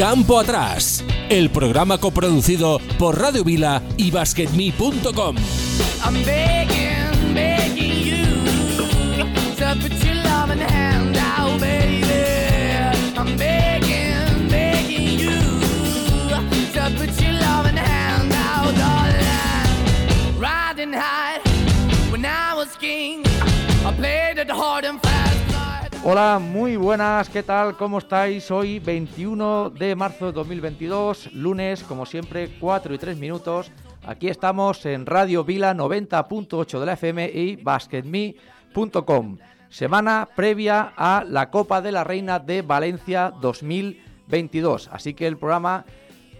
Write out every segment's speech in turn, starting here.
Campo Atrás, el programa coproducido por Radio Vila y BasketMe.com. Hola, muy buenas, ¿qué tal? ¿Cómo estáis? Hoy 21 de marzo de 2022, lunes, como siempre, 4 y 3 minutos. Aquí estamos en Radio Vila 90.8 de la FM y basketme.com. Semana previa a la Copa de la Reina de Valencia 2022. Así que el programa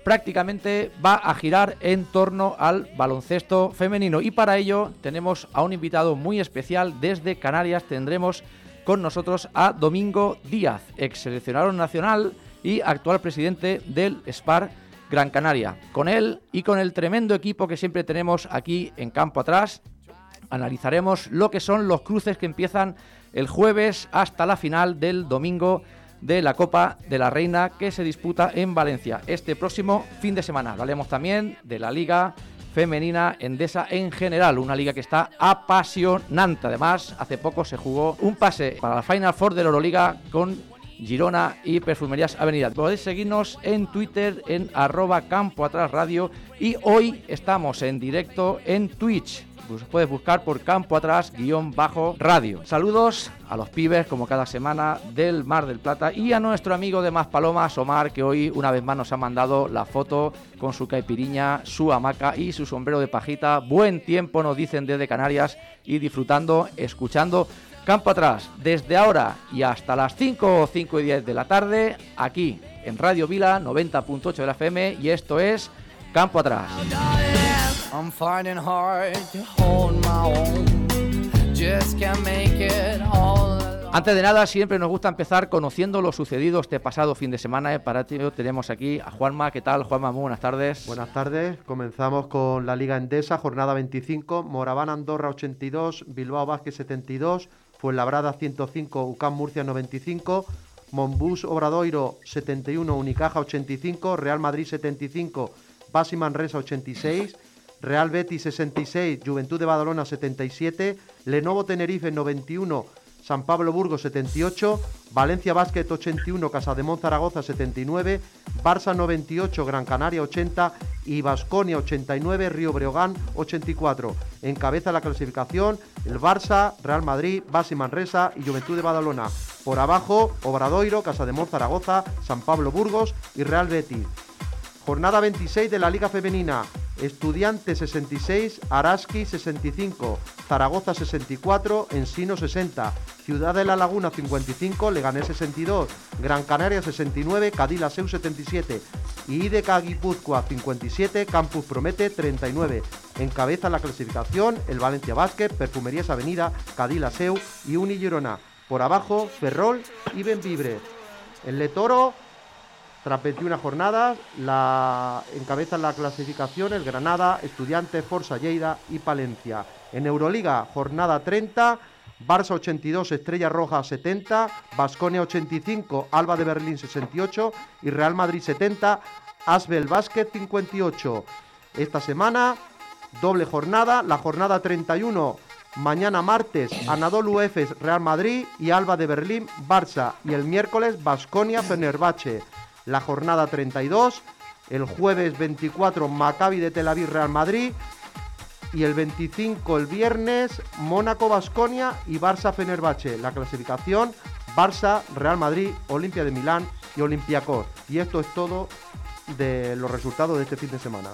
prácticamente va a girar en torno al baloncesto femenino. Y para ello tenemos a un invitado muy especial desde Canarias. Tendremos con nosotros a Domingo Díaz, ex seleccionador nacional y actual presidente del SPAR Gran Canaria. Con él y con el tremendo equipo que siempre tenemos aquí en campo atrás, analizaremos lo que son los cruces que empiezan el jueves hasta la final del domingo de la Copa de la Reina que se disputa en Valencia este próximo fin de semana. Hablaremos también de la Liga femenina endesa en general, una liga que está apasionante. Además, hace poco se jugó un pase para la Final Four de la Euroliga con Girona y Perfumerías Avenida. Podéis seguirnos en Twitter en arroba campo atrás radio y hoy estamos en directo en Twitch puedes buscar por campo atrás guion bajo radio. Saludos a los pibes como cada semana del Mar del Plata y a nuestro amigo de Más Palomas, Omar, que hoy una vez más nos ha mandado la foto con su caipiriña, su hamaca y su sombrero de pajita. Buen tiempo nos dicen desde Canarias y disfrutando, escuchando Campo Atrás desde ahora y hasta las 5 o 5 y 10 de la tarde aquí en Radio Vila 90.8 de la FM y esto es Campo Atrás. Antes de nada, siempre nos gusta empezar conociendo lo sucedido este pasado fin de semana. Eh, para ello tenemos aquí a Juanma. ¿Qué tal, Juanma? Muy buenas tardes. Buenas tardes. Comenzamos con la Liga Endesa, jornada 25. Moraván Andorra 82, Bilbao Vázquez 72, Fuenlabrada 105, UCAM Murcia 95, Monbus Obradoiro 71, Unicaja 85, Real Madrid 75, Basi Manresa 86. Real Betis 66, Juventud de Badalona 77, Lenovo Tenerife 91, San Pablo Burgos 78, Valencia Basket 81, Casademón Zaragoza 79, Barça 98, Gran Canaria 80 y Basconia 89, Río Breogán 84. Encabeza la clasificación el Barça, Real Madrid, Basi Manresa y Juventud de Badalona. Por abajo, Obradoiro, Casademón Zaragoza, San Pablo Burgos y Real Betis. Jornada 26 de la Liga Femenina. Estudiante 66, Araski 65, Zaragoza 64, Ensino 60, Ciudad de la Laguna 55, Leganés 62, Gran Canaria 69, Seu 77 y IDK Guipúzcoa 57, Campus Promete 39. Encabeza la clasificación el Valencia Basket, Perfumerías Avenida, Seu y Uni Por abajo, Ferrol y Benvibre. El Letoro tras 21 jornadas, la encabezan la clasificación el Granada, Estudiantes, Forza Lleida y Palencia. En Euroliga, jornada 30, Barça 82, Estrella Roja 70, Basconia 85, Alba de Berlín 68 y Real Madrid 70, Asbel Basket 58. Esta semana, doble jornada, la jornada 31 Mañana martes, Anadolu Efes, Real Madrid y Alba de Berlín, Barça. Y el miércoles, Basconia, Fenerbahce la jornada 32. El jueves 24 Maccabi de Tel Aviv Real Madrid. Y el 25 el viernes Mónaco Basconia y Barça Fenerbahce. La clasificación Barça, Real Madrid, Olimpia de Milán y Olympiacos. Y esto es todo de los resultados de este fin de semana.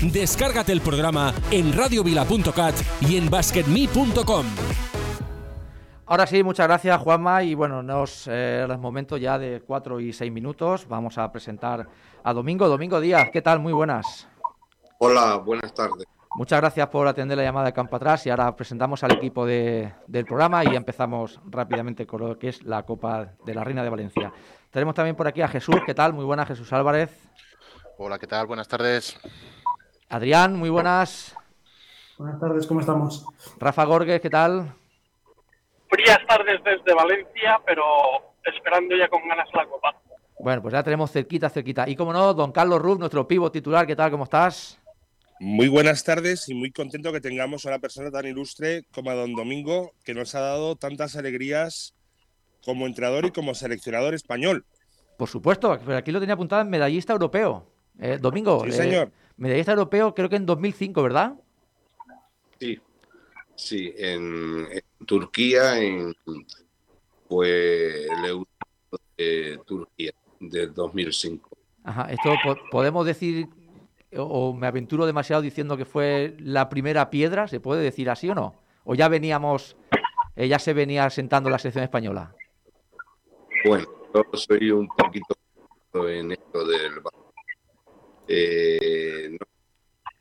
Descárgate el programa en radiovila.cat y en basketme.com. Ahora sí, muchas gracias Juanma y bueno, nos eh, es momento ya de cuatro y seis minutos. Vamos a presentar a Domingo. Domingo Díaz, ¿qué tal? Muy buenas. Hola, buenas tardes. Muchas gracias por atender la llamada de Campo Atrás y ahora presentamos al equipo del programa y empezamos rápidamente con lo que es la Copa de la Reina de Valencia. Tenemos también por aquí a Jesús, ¿qué tal? Muy buenas, Jesús Álvarez. Hola, ¿qué tal? Buenas tardes. Adrián, muy buenas. Buenas tardes, ¿cómo estamos? Rafa Gorges, ¿qué tal? Frías tardes desde Valencia, pero esperando ya con ganas la copa. Bueno, pues ya tenemos cerquita, cerquita. Y como no, don Carlos Ruf, nuestro pivo titular, ¿qué tal? ¿Cómo estás? Muy buenas tardes y muy contento que tengamos a una persona tan ilustre como a don Domingo, que nos ha dado tantas alegrías como entrenador y como seleccionador español. Por supuesto, pero aquí lo tenía apuntado en medallista europeo. Eh, Domingo, Sí, señor. eh, medallista europeo creo que en 2005, ¿verdad? Sí, sí, en Turquía, en, fue el Euro de Turquía del 2005. Ajá, esto po- podemos decir, o, o me aventuro demasiado diciendo que fue la primera piedra, ¿se puede decir así o no? ¿O ya veníamos, eh, ya se venía sentando la selección española? Bueno, yo soy un poquito en esto del eh, no,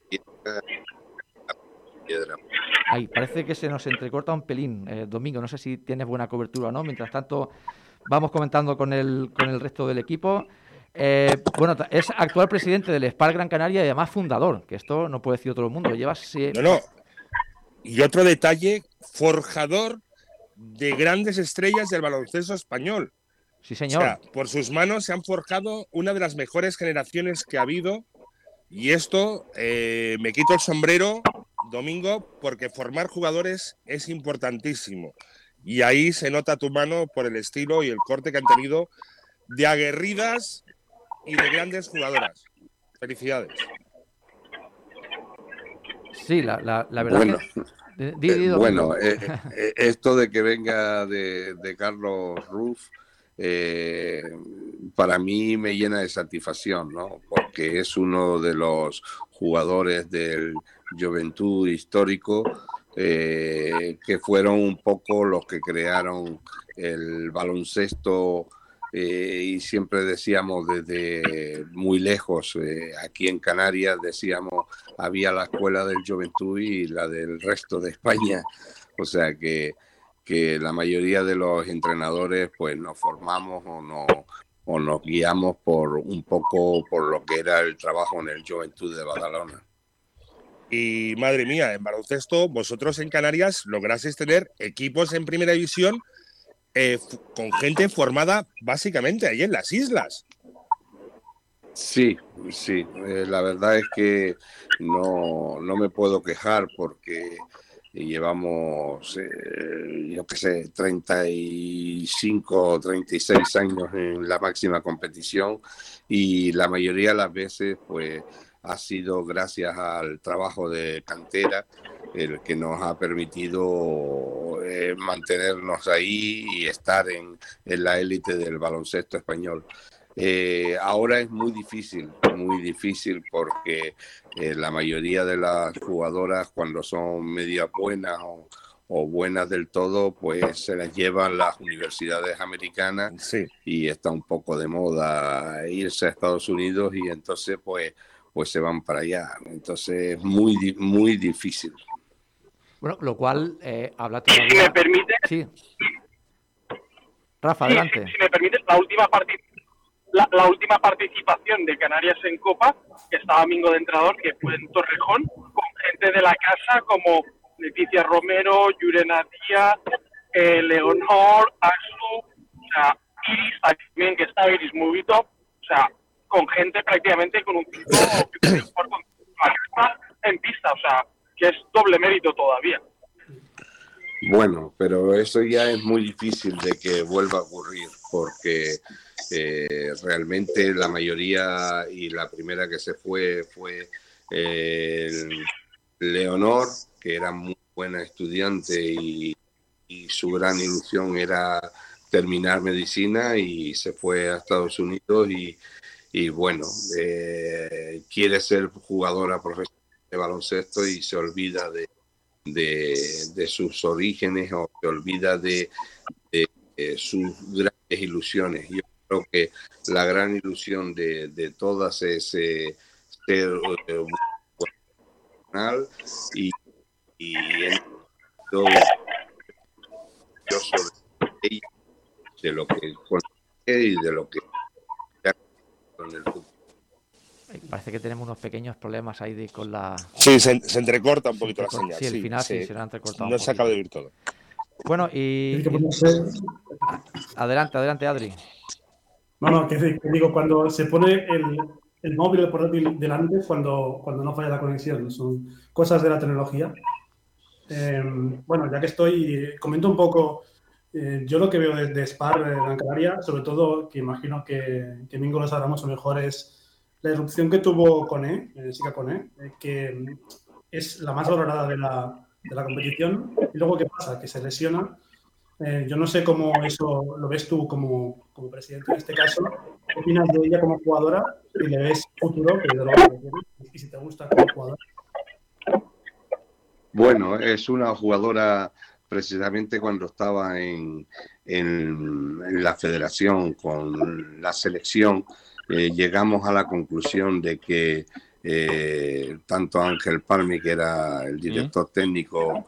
piedra, piedra. Ay, parece que se nos entrecorta un pelín, eh, Domingo. No sé si tienes buena cobertura o no. Mientras tanto, vamos comentando con el, con el resto del equipo. Eh, bueno, es actual presidente del SPAR Gran Canaria y además fundador, que esto no puede decir todo el mundo. Llevas. eh, No, no. Y otro detalle, forjador de grandes estrellas del baloncesto español. Sí, O señor. sea, por sus manos se han forjado una de las mejores generaciones que ha habido. Y esto eh, me quito el sombrero, Domingo, porque formar jugadores es importantísimo. Y ahí se nota tu mano por el estilo y el corte que han tenido de aguerridas y de grandes jugadoras. Felicidades. Sí, la, la- la verdad Bueno, que. Di- di, di, Eh, bueno, eh, eh, esto de que venga de, de Carlos Ruf, eh, para mí me llena de satisfacción, ¿no? Porque es uno de los jugadores del Juventud histórico eh, que fueron un poco los que crearon el baloncesto eh, y siempre decíamos desde muy lejos, eh, aquí en Canarias decíamos, había la escuela del Juventud y la del resto de España, o sea que, que la mayoría de los entrenadores pues nos formamos o, no, o nos guiamos por un poco por lo que era el trabajo en el Juventud de Badalona. Y madre mía, en baloncesto, vosotros en Canarias lograsteis tener equipos en primera división eh, con gente formada básicamente ahí en las islas. Sí, sí, eh, la verdad es que no, no me puedo quejar porque llevamos, eh, yo qué sé, 35 o 36 años en la máxima competición y la mayoría de las veces pues ha sido gracias al trabajo de cantera el que nos ha permitido eh, mantenernos ahí y estar en, en la élite del baloncesto español. Eh, ahora es muy difícil, muy difícil porque eh, la mayoría de las jugadoras cuando son medias buenas o, o buenas del todo, pues se las llevan las universidades americanas Sí. y está un poco de moda irse a Estados Unidos y entonces pues, pues se van para allá. Entonces es muy, di- muy difícil. Bueno, lo cual eh, habla si me permite, Sí. Rafa, sí, adelante. si me permite, la última parti- la, la última participación de Canarias en Copa, que estaba Mingo de entrenador, que fue en Torrejón, con gente de la casa como Leticia Romero, Yurena Díaz, eh, Leonor, Asu, o sea, Iris también, que estaba Iris Movito, o sea, con gente prácticamente con un tipo en pista, o sea, que es doble mérito todavía. Bueno, pero eso ya es muy difícil de que vuelva a ocurrir porque eh, realmente la mayoría y la primera que se fue fue eh, Leonor, que era muy buena estudiante y, su gran ilusión era terminar medicina y se fue a Estados Unidos y, y bueno, eh, quiere ser jugadora profesional de baloncesto y se olvida de, de, sus orígenes o se olvida de, de, sus grandes ilusiones. Creo que la gran ilusión de, de todas es eh, ser eh, profesional y, y en- yo- yo sobre ella, de lo que conoce y de lo que con el Parece que tenemos unos pequeños problemas ahí de- con la. Sí, se, se entrecorta un poquito la entrecorta- señal. sí, el final sí, se le ha entrecortado un No se poquito. acaba de oír todo. Bueno, y. Adelante, adelante, Adri. No, no, que, digo, cuando se pone el, el móvil el portátil delante, cuando, cuando no falla la conexión, son cosas de la tecnología. Eh, bueno, ya que estoy, comento un poco, eh, yo lo que veo desde Spar en Gran Canaria, sobre todo, que imagino que, que Mingo lo sabrá mucho mejor, es la erupción que tuvo Cone, eh, Sica Cone, eh, que es la más valorada de la, de la competición. Y luego, ¿qué pasa? Que se lesiona eh, yo no sé cómo eso lo ves tú como, como, presidente en este caso. ¿Qué opinas de ella como jugadora? Y le ves futuro, y si te gusta como jugadora. Bueno, es una jugadora precisamente cuando estaba en, en, la federación con la selección, eh, llegamos a la conclusión de que eh, tanto Ángel Palmi, que era el director técnico,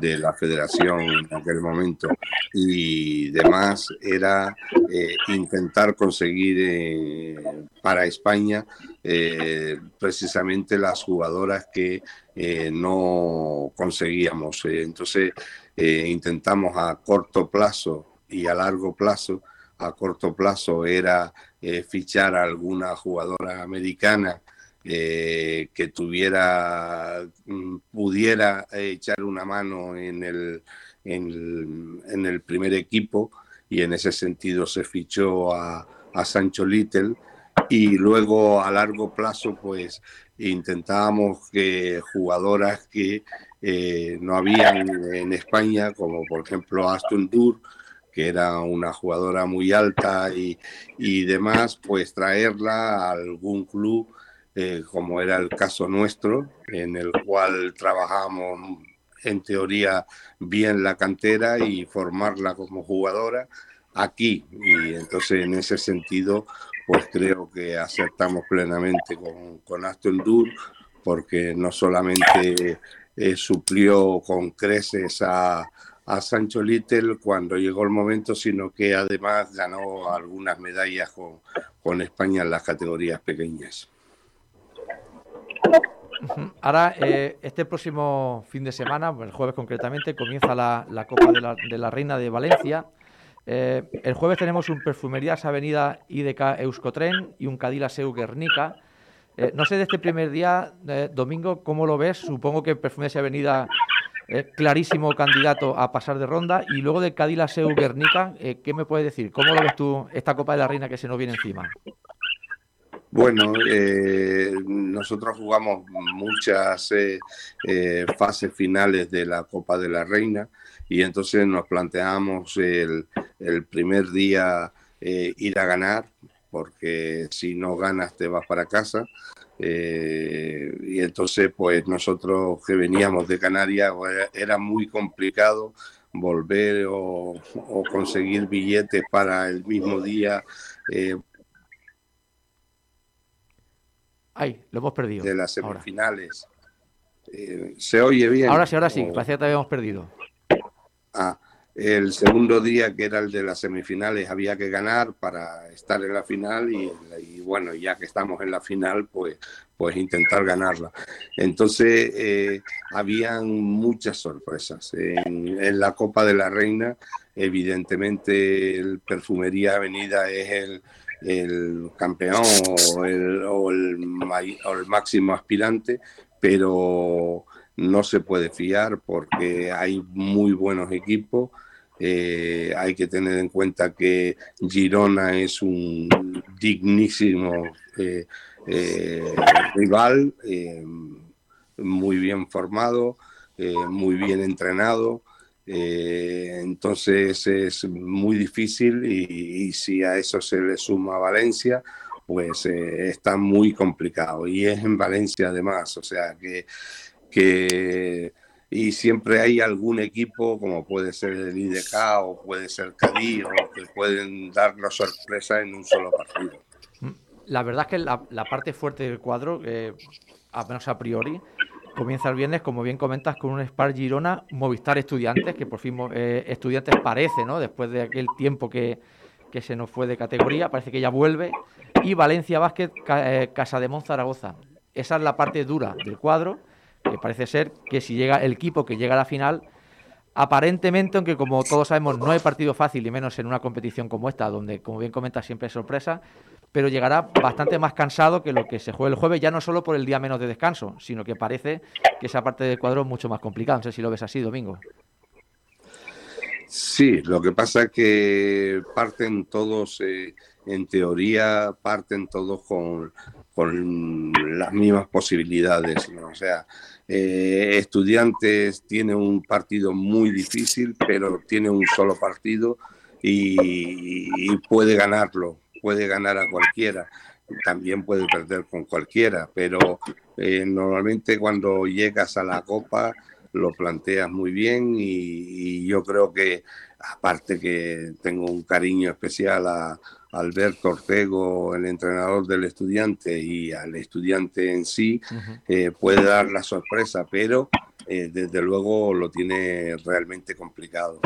de la federación en aquel momento y demás era eh, intentar conseguir eh, para España eh, precisamente las jugadoras que no conseguíamos. entonces intentamos a corto plazo y a largo plazo. A corto plazo era fichar a alguna jugadora americana eh, que tuviera, mm, pudiera echar una mano en el, en, el primer equipo y en ese sentido se fichó a, a Sancho Little y luego a largo plazo pues intentábamos que jugadoras que eh, no habían en España como por ejemplo Aston Dur que era una jugadora muy alta y, y demás pues traerla a algún club eh, como era el caso nuestro, en el cual trabajamos en teoría bien la cantera y formarla como jugadora aquí. Y entonces en ese sentido, pues creo que acertamos plenamente con, con Aston Dur, porque no solamente eh, suplió con creces a, a Sancho Little cuando llegó el momento, sino que además ganó algunas medallas con, con España en las categorías pequeñas. Ahora, eh, este próximo fin de semana, el jueves concretamente, comienza la, Copa de la, Reina de Valencia. Eh, el jueves tenemos un Perfumerías Avenida IDK Euskotren y un Cadila Seu Guernica. Eh, no sé de este primer día, domingo, ¿cómo lo ves? Supongo que Perfumerías Avenida clarísimo candidato a pasar de ronda. Y luego de Cadila Seu Guernica, ¿qué me puedes decir? ¿Cómo lo ves tú esta Copa de la Reina que se nos viene encima? Bueno, eh, nosotros jugamos muchas eh, eh, fases finales de la Copa de la Reina y entonces nos planteamos el, primer día ir a ganar, porque si no ganas te vas para casa. y entonces, pues nosotros que veníamos de Canarias, pues, era muy complicado volver o, o conseguir billetes para el mismo día Ay, lo hemos perdido. De las semifinales. Eh, ¿Se oye bien? Ahora sí, ahora sí, parecía que te habíamos perdido. Ah, el segundo día, que era el de las semifinales, había que ganar para estar en la final y, bueno, ya que estamos en la final, pues, pues intentar ganarla. Entonces, eh, habían muchas sorpresas. En, en, la Copa de la Reina, evidentemente, el Perfumería Avenida es el, el campeón o el, máximo aspirante, pero no se puede fiar porque hay muy buenos equipos. Eh, hay que tener en cuenta que Girona es un dignísimo eh, eh, rival, muy bien formado, muy bien entrenado. Eh, entonces es muy difícil y, si a eso se le suma Valencia, pues eh, está muy complicado. Y es en Valencia además, o sea que, que y siempre hay algún equipo, como puede ser el IDK o puede ser Cádiz, o que pueden darnos sorpresa en un solo partido. La verdad es que la, parte fuerte del cuadro, eh, a menos a priori, Comienza el viernes, como bien comentas, con un Spar Girona, Movistar Estudiantes, que por fin eh, Estudiantes parece, ¿no? Después de aquel tiempo que, se nos fue de categoría, parece que ya vuelve. Y Valencia Básquet, eh, Casa de Zaragoza. Esa es la parte dura del cuadro, que parece ser que si llega el equipo que llega a la final, aparentemente, aunque como todos sabemos no hay partido fácil y menos en una competición como esta, donde como bien comenta siempre es sorpresa, pero llegará bastante más cansado que lo que se juegue el jueves, ya no solo por el día menos de descanso, sino que parece que esa parte del cuadro es mucho más complicada. No sé si lo ves así, Domingo. Sí, lo que pasa es que parten todos, eh, en teoría, parten todos con, con las mismas posibilidades. ¿no? O sea, eh, Estudiantes tiene un partido muy difícil, pero tiene un solo partido y puede ganarlo puede ganar a cualquiera, también puede perder con cualquiera, pero eh, normalmente cuando llegas a la Copa lo planteas muy bien y, yo creo que aparte que tengo un cariño especial a, Alberto Ortego, el entrenador del estudiante y al estudiante en sí, eh, puede dar la sorpresa, pero eh, desde luego lo tiene realmente complicado.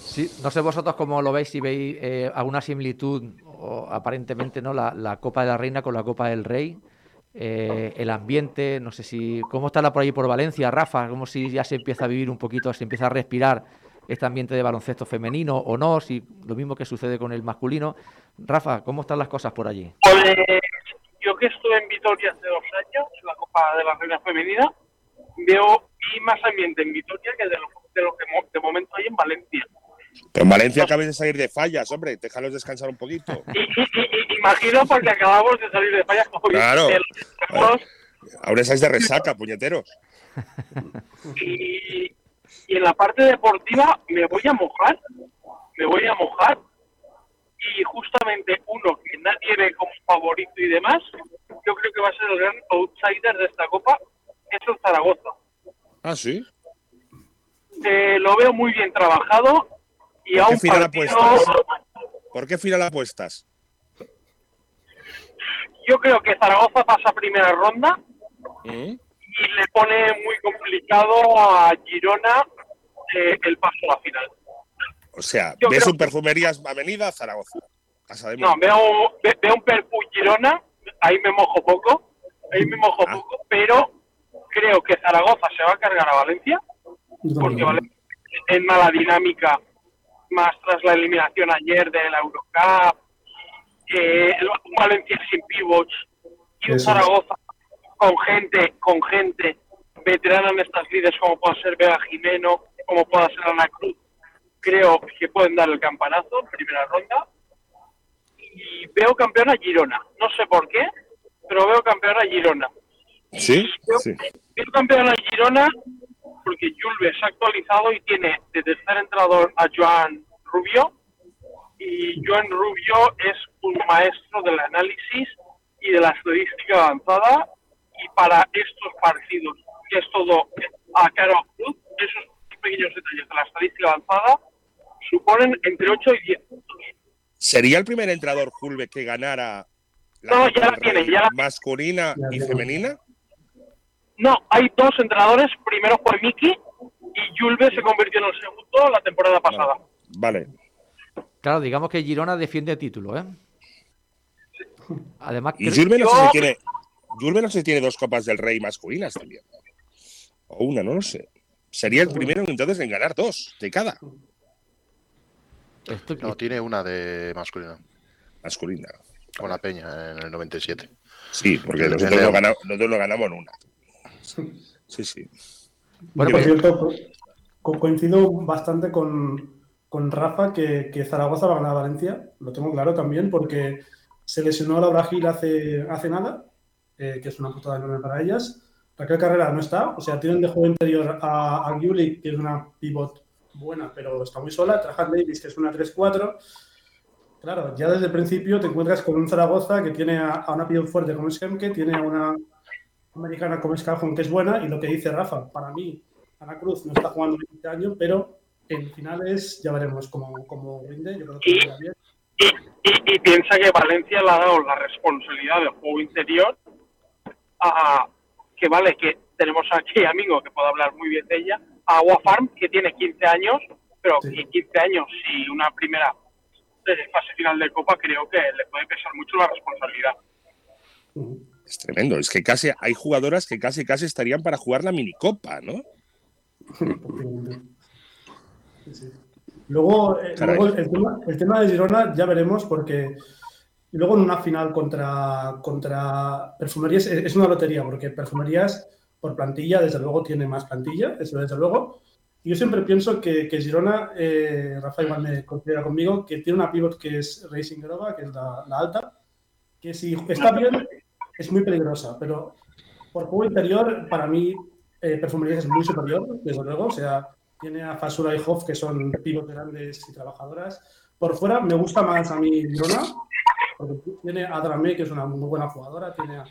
Sí, no sé vosotros cómo lo veis, si veis eh, alguna similitud, o aparentemente, ¿no? La, Copa de la Reina con la Copa del Rey. Eh, el ambiente, no sé si. ¿Cómo está por ahí por Valencia, Rafa? Como si ya se empieza a vivir un poquito, se empieza a respirar este ambiente de baloncesto femenino o no, si lo mismo que sucede con el masculino. Rafa, ¿cómo están las cosas por allí? Pues, yo que estuve en Vitoria hace dos años, en la Copa de la Reina Femenina, veo más ambiente en Vitoria que de lo, que de momento hay en Valencia. En Valencia acabas de salir de fallas, hombre, déjalos descansar un poquito. imagino porque acabamos de salir de fallas. Como claro. Ahora estáis de resaca, puñeteros. Y, en la parte deportiva me voy a mojar, me voy a mojar. Y justamente uno que nadie ve como favorito y demás, yo creo que va a ser el gran outsider de esta copa, es el Zaragoza. Ah, sí. Eh, lo veo muy bien trabajado ¿Por qué final apuestas? ¿Por qué final apuestas? Yo creo que Zaragoza pasa primera ronda ¿Eh? y le pone muy complicado a Girona eh, el paso a la final. O sea, ¿ves un Perfumerías Avenida Zaragoza? no, veo, veo un Perfu Girona, ahí me mojo poco, ahí me mojo ah. poco, pero creo que Zaragoza se va a cargar a Valencia, porque Valencia en mala dinámica más tras la eliminación ayer de la Eurocup, eh, Valencia sin pivots y un Zaragoza con gente, con gente veterana en estas líderes como pueda ser Vega Jimeno, como pueda ser Ana Cruz, creo que pueden dar el campanazo en primera ronda. Y veo campeón a Girona. No sé por qué, pero veo campeón a Girona. ¿Sí? sí. Veo campeón a Girona porque Julves ha actualizado y tiene de tercer entrenador a Joan Rubio y Joan Rubio es un maestro del análisis y de la estadística avanzada y para estos partidos, que es todo a cara cruz, esos pequeños detalles de la estadística avanzada suponen entre 8 y 10 puntos. ¿Sería el primer entrenador Julve que ganara la no, ya la tiene, ya masculina y femenina? No, hay dos entrenadores. Primero fue Miki y Julve se convirtió en el segundo la temporada pasada. Vale. Claro, digamos que Girona defiende el título, ¿eh? Además, y Julve no, sé si tiene, no sé si tiene dos copas del Rey masculinas también. O una, no lo sé. Sería el primero entonces en ganar dos de cada. No, tiene una de masculina. Masculina. Con la Peña en el 97. Sí, porque nosotros lo, ganamos, nosotros lo ganamos en una. Sí, sí. Bueno, por cierto, coincido bastante con, con Rafa que, que, Zaragoza va a ganar a Valencia. Lo tengo claro también porque se lesionó a Laura Gil hace, hace nada, eh, que es una putada enorme para ellas. Raquel Carrera no está, o sea, tienen de juego interior a, a que es una pivot buena, pero está muy sola. Trajan Davis, que es una 3-4. Claro, ya desde el principio te encuentras con un Zaragoza que tiene a, una pivot fuerte como es que tiene a una americana como Scaljon, que es buena, y lo que dice Rafa, para mí, Ana Cruz no está jugando 20 años, pero en finales ya veremos cómo, cómo rinde. Yo creo que y, bien. Y, piensa que Valencia le ha dado la responsabilidad del juego interior a, que vale, que tenemos aquí amigo que puede hablar muy bien de ella, a Agua Farm, que tiene 15 años, pero 15 años y una primera fase final de Copa, creo que le puede pesar mucho la responsabilidad. Es tremendo, es que casi hay jugadoras que casi casi estarían para jugar la minicopa, ¿no? Luego, eh, luego el, tema, el, tema, de Girona ya veremos porque luego en una final contra, contra Perfumerías es, una lotería porque Perfumerías por plantilla desde luego tiene más plantilla, eso desde luego. Y yo siempre pienso que, que Girona, eh, Rafa igual me considera conmigo, que tiene una pivot que es Racing Grova, que es la, la alta, que si está bien es muy peligrosa, pero por juego interior, para mí, eh, Perfumerías es muy superior, desde luego. O sea, tiene a Fasura y Hoff, que son pivotes grandes y trabajadoras. Por fuera, me gusta más a mí Girona, porque tiene a Dramé, que es una muy buena jugadora, tiene a,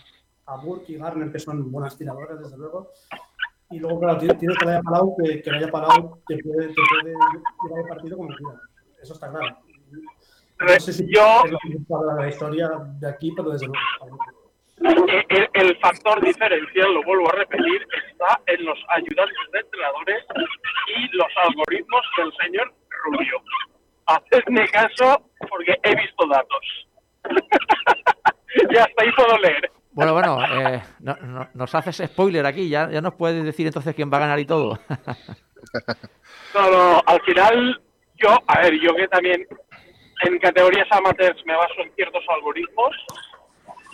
a Burke y Garner, que son buenas tiradoras, desde luego. Y luego, claro, tienes que haya Palau, que, que haya Palau, que puede, que puede tirar el partido como quiera. Eso está claro. No sé si yo... es la historia de aquí, pero desde luego. El, el, factor diferencial, lo vuelvo a repetir, está en los ayudantes de entrenadores y los algoritmos del señor Rubio. Hacedme caso porque he visto datos. ya hasta ahí puedo leer. Bueno, bueno, eh, no, no, nos haces spoiler aquí, ya, ya nos puedes decir entonces quién va a ganar y todo. no, no, al final, yo, a ver, yo que también en categorías amateurs me baso en ciertos algoritmos,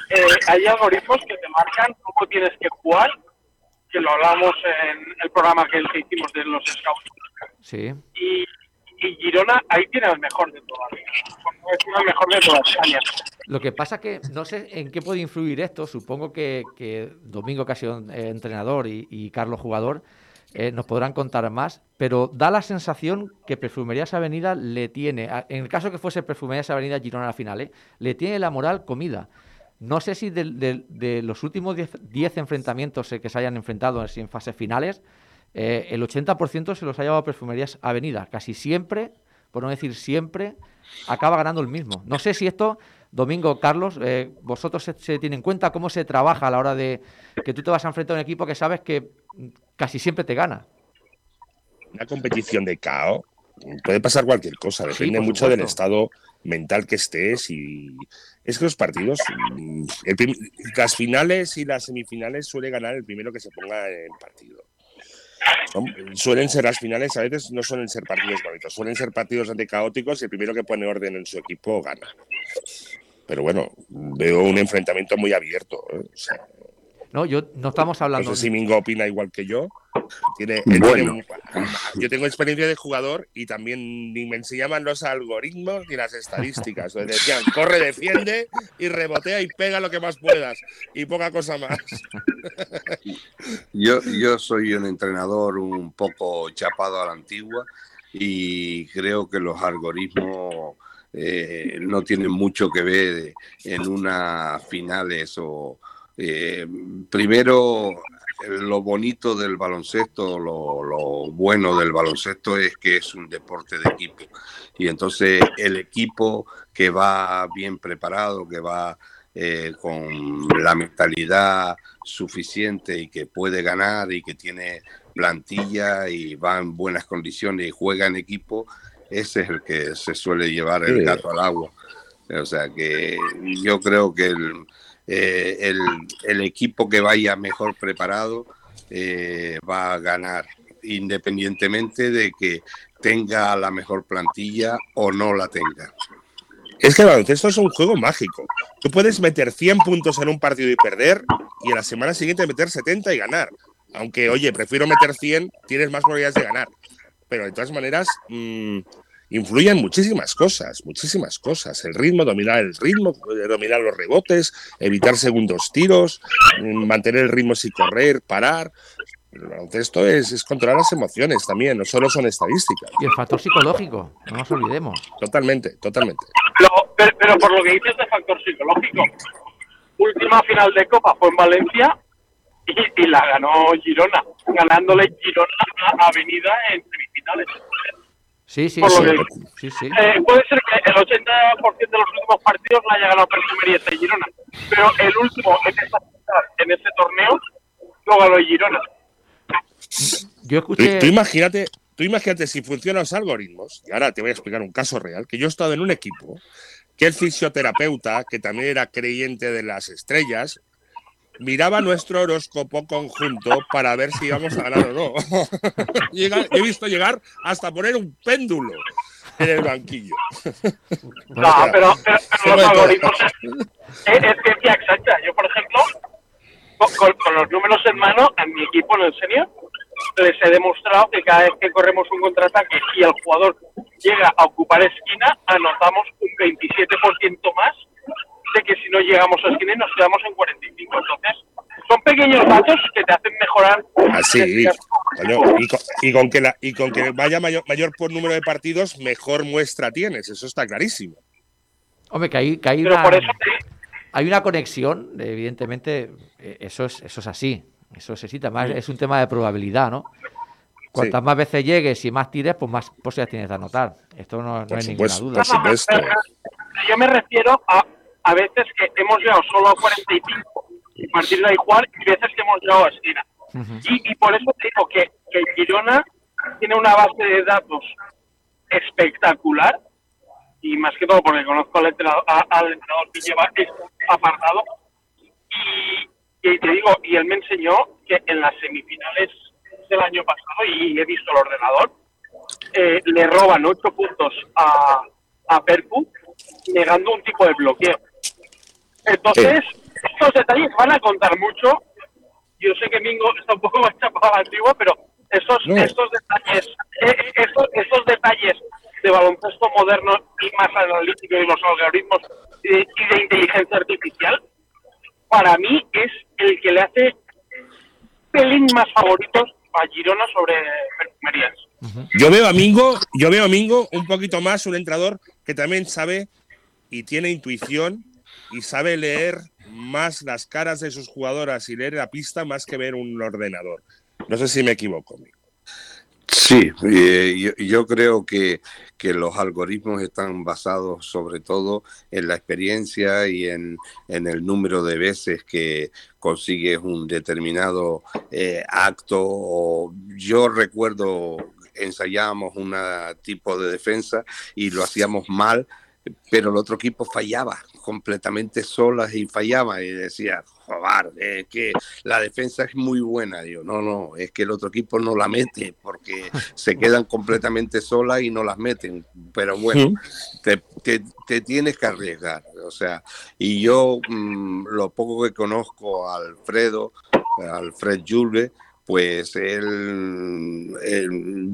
eh, hay algoritmos que te marcan cómo tienes que jugar, que lo hablamos en el programa que, que hicimos de los scouts. Sí. Y, y Girona ahí tiene el mejor de todas. Tiene el mejor de todas España. Lo que pasa que no sé en qué puede influir esto. Supongo que, que Domingo, que ha sido eh, entrenador, y, y, Carlos, jugador, eh, nos podrán contar más. Pero da la sensación que Perfumerías Avenida le tiene, en el caso que fuese Perfumerías Avenida Girona a la final, ¿eh? le tiene la moral comida. No sé si de, de, de los últimos 10 enfrentamientos que se hayan enfrentado en fases finales, eh, el 80% se los ha llevado Perfumerías Avenida. Casi siempre, por no decir siempre, acaba ganando el mismo. No sé si esto, Domingo, Carlos, eh, vosotros se, se tiene en cuenta cómo se trabaja a la hora de que tú te vas a enfrentar a un equipo que sabes que casi siempre te gana. Una competición de KO puede pasar cualquier cosa, depende sí, mucho del estado mental que estés y es que los partidos, el, las finales y las semifinales suele ganar el primero que se ponga en partido. Suelen ser las finales, a veces no suelen ser partidos bonitos, suelen ser partidos anticaóticos y el primero que pone orden en su equipo gana. Pero bueno, veo un enfrentamiento muy abierto. ¿eh? O sea, no, yo no estamos hablando. No sé si Mingo opina igual que yo. Tiene, bueno. tiene, yo tengo experiencia de jugador y también ni me enseñaban los algoritmos ni las estadísticas. Entonces decían, corre, defiende y rebotea y pega lo que más puedas. Y poca cosa más. Yo, yo soy un entrenador un poco chapado a la antigua y creo que los algoritmos eh, no tienen mucho que ver en unas finales o eh, primero, lo bonito del baloncesto, lo, lo, bueno del baloncesto es que es un deporte de equipo. Y entonces el equipo que va bien preparado, que va eh, con la mentalidad suficiente y que puede ganar y que tiene plantilla y va en buenas condiciones y juega en equipo, ese es el que se suele llevar el gato al agua. O sea que yo creo que el, eh, el, equipo que vaya mejor preparado eh, va a ganar, independientemente de que tenga la mejor plantilla o no la tenga. Es que el baloncesto es un juego mágico. Tú puedes meter 100 puntos en un partido y perder, y en la semana siguiente meter 70 y ganar. Aunque, oye, prefiero meter 100, tienes más probabilidades de ganar. Pero de todas maneras, mmm, influyen muchísimas cosas, muchísimas cosas. El ritmo, dominar el ritmo, dominar los rebotes, evitar segundos tiros, mantener el ritmo sin correr, parar. Esto es, es controlar las emociones también, no solo son estadísticas. Y el factor psicológico, no nos olvidemos. Totalmente, totalmente. Pero, pero, pero por lo que dices de factor psicológico, última final de Copa fue en Valencia y, y la ganó Girona, ganándole Girona a Avenida en semifinales. Sí, sí, Por sí. lo que- sí, sí. Eh, puede ser que el 80% de los últimos partidos la haya ganado Perfumería de Girona, pero el último en, esa, en ese torneo lo ganó Girona. Yo Tú, escuché. tú imagínate, tú imagínate si funcionan los algoritmos, y ahora te voy a explicar un caso real, que yo he estado en un equipo que el fisioterapeuta, que también era creyente de las estrellas, miraba nuestro horóscopo conjunto para ver si íbamos a ganar o no. he visto llegar hasta poner un péndulo en el banquillo. No, pero, los algoritmos es, ciencia exacta. Yo, por ejemplo, con, los números en mano, en mi equipo, en el senior, les he demostrado que cada vez que corremos un contraataque y el jugador llega a ocupar esquina, anotamos un 27% más de que si no llegamos a y nos quedamos en 45. Entonces, son pequeños datos que te hacen mejorar. Así, y, con, que la, y con que vaya mayor, mayor por número de partidos, mejor muestra tienes, eso está clarísimo. Hombre, que hay, que hay, una, hay una conexión, evidentemente, eh, eso es, eso es así, eso es así, además es un tema de probabilidad, ¿no? Cuantas más veces llegues y más tires, pues más posibilidades tienes de anotar. Esto no, no hay ninguna duda. Yo me refiero a a veces que hemos llegado solo a 45 y partir de ahí jugar y veces que hemos llegado a esquina. y, por eso te digo que, que Girona tiene una base de datos espectacular y más que todo porque conozco al entrenador, al entrenador que lleva esto apartado y, y, te digo, y él me enseñó que en las semifinales del año pasado, y he visto el ordenador, eh, le roban 8 puntos a, a Percu negando un tipo de bloqueo. Entonces, estos detalles van a contar mucho. Yo sé que Mingo está un poco más chapado antiguo, pero estos, estos detalles, eh, eh, estos, estos, detalles de baloncesto moderno y más analítico y los algoritmos y de, inteligencia artificial, para mí es el que le hace pelín más favoritos a Girona sobre perfumerías. Yo veo a Mingo, yo veo a Mingo un poquito más un entrador que también sabe y tiene intuición y sabe leer más las caras de sus jugadoras y leer la pista más que ver un ordenador. No sé si me equivoco. Sí, eh, yo, creo que, los algoritmos están basados sobre todo en la experiencia y en, el número de veces que consigues un determinado eh, acto. yo recuerdo ensayábamos un tipo de defensa y lo hacíamos mal, pero el otro equipo fallaba completamente solas y fallaba y decía, joder, es que la defensa es muy buena. Digo, no, no, es que el otro equipo no la mete porque se quedan completamente solas y no las meten. Pero bueno, te, te, tienes que arriesgar. O sea, y yo mm, lo poco que conozco a Alfredo, Alfred Julve, pues él,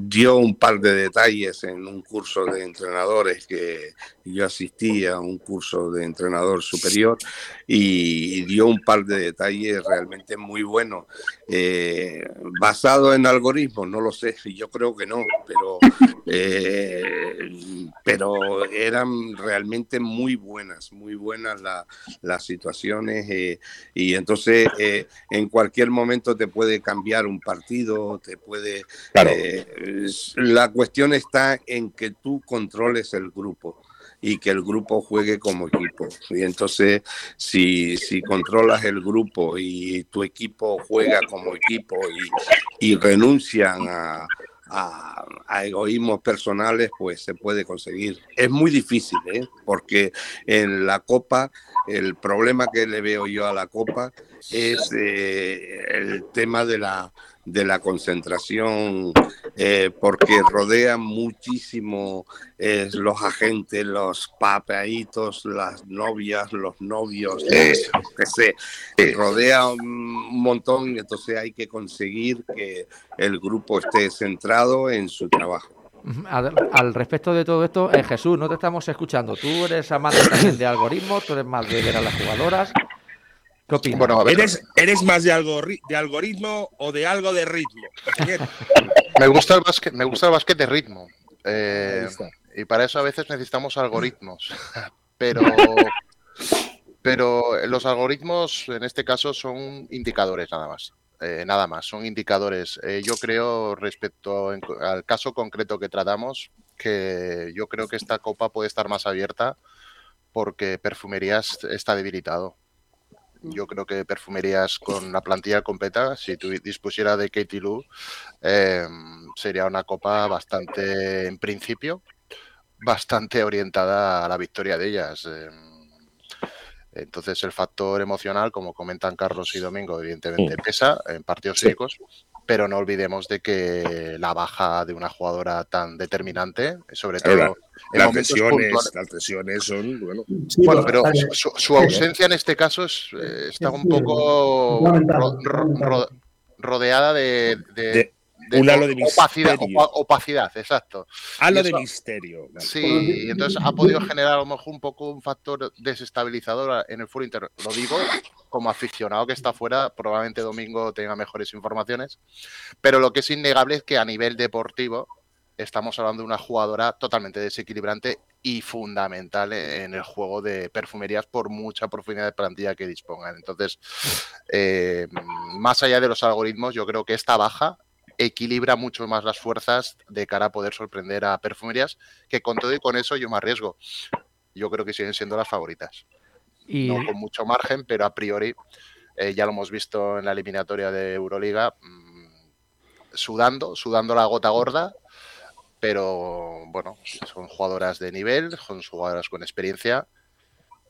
dio un par de detalles en un curso de entrenadores que yo asistí a un curso de entrenador superior y, dio un par de detalles realmente muy buenos. Eh, basado en algoritmos, no lo sé, yo creo que no, pero, eh, pero eran realmente muy buenas, muy buenas las situaciones eh, y entonces en cualquier momento te puede cambiar un partido, te puede... la cuestión está en que tú controles el grupo y que el grupo juegue como equipo. Y entonces, si, si controlas el grupo y tu equipo juega como equipo y, y renuncian a, a, egoísmos personales, pues se puede conseguir. Es muy difícil, ¿eh? porque en la Copa, el problema que le veo yo a la Copa es eh, el tema de la de la concentración, eh, porque rodea muchísimo eh, los agentes, los papaitos, las novias, los novios, que sé, rodea un montón y entonces hay que conseguir que el grupo esté centrado en su trabajo. Al, respecto de todo esto, eh, Jesús, no te estamos escuchando. Tú eres amante también de algoritmos, tú eres más de ver a las jugadoras. Bueno, ¿Eres, ¿Eres más de, algo, de algoritmo o de algo de ritmo? me, gusta el básquet, me gusta el básquet de ritmo. Eh, y para eso a veces necesitamos algoritmos. Pero, pero los algoritmos en este caso son indicadores nada más. Eh, nada más, son indicadores. Eh, yo creo, respecto al caso concreto que tratamos, que yo creo que esta copa puede estar más abierta porque Perfumerías está debilitado. Yo creo que perfumerías con la plantilla completa, si tú dispusiera de Katie Lou, em, sería una copa bastante, en principio, bastante orientada a la victoria de ellas. Em, Entonces el factor emocional, como comentan Carlos y Domingo, evidentemente pesa en partidos cívicos, pero no olvidemos de que la baja de una jugadora tan determinante, sobre todo Ahora, en las momentos lesiones, puntuales- las lesiones son, bueno, Sí, bueno, pero su, su ausencia en este caso es, eh, está un poco lamentable, ro- ro- lamentable. ro- rodeada de, de- De de un halo de opacidad, misterio. opa- opacidad, exacto. halo Y de eso- misterio. claro. Sí, y entonces ha podido generar a lo mejor un poco un factor desestabilizador en el foro interno. Lo digo como aficionado que está fuera, probablemente Domingo tenga mejores informaciones, pero lo que es innegable es que a nivel deportivo estamos hablando de una jugadora totalmente desequilibrante y fundamental en el juego de perfumerías por mucha profundidad de plantilla que dispongan. Entonces, eh, más allá de los algoritmos, yo creo que esta baja equilibra mucho más las fuerzas de cara a poder sorprender a perfumerías, que con todo y con eso yo me arriesgo. Yo creo que siguen siendo las favoritas. Y No con mucho margen, pero a priori, eh, ya lo hemos visto en la eliminatoria de Euroliga, mm, sudando, sudando la gota gorda, pero bueno, son jugadoras de nivel, son jugadoras con experiencia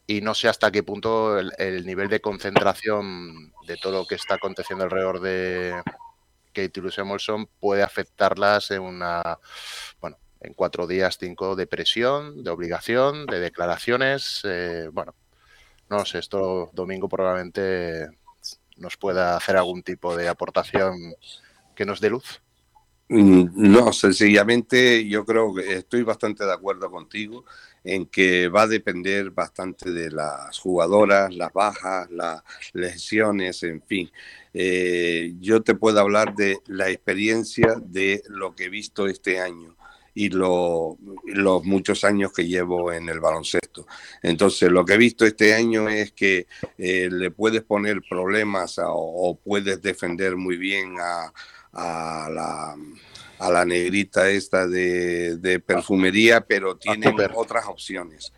y no sé hasta qué punto el, el nivel de concentración de todo lo que está aconteciendo alrededor de Katie Luz Emulson puede afectarlas en una, bueno, en cuatro días, cinco de presión, de obligación, de declaraciones, eh, bueno, no sé, esto domingo probablemente nos pueda hacer algún tipo de aportación que nos dé luz. Mm, No, sencillamente yo creo que estoy bastante de acuerdo contigo en que va a depender bastante de las jugadoras, las bajas, las lesiones, en fin. Eh, yo te puedo hablar de la experiencia de lo que he visto este año y lo- los muchos años que llevo en el baloncesto. Entonces, lo que he visto este año es que eh, le puedes poner problemas o puedes defender muy bien a, a la, a la negrita esta de, de perfumería, pero tienen otras opciones.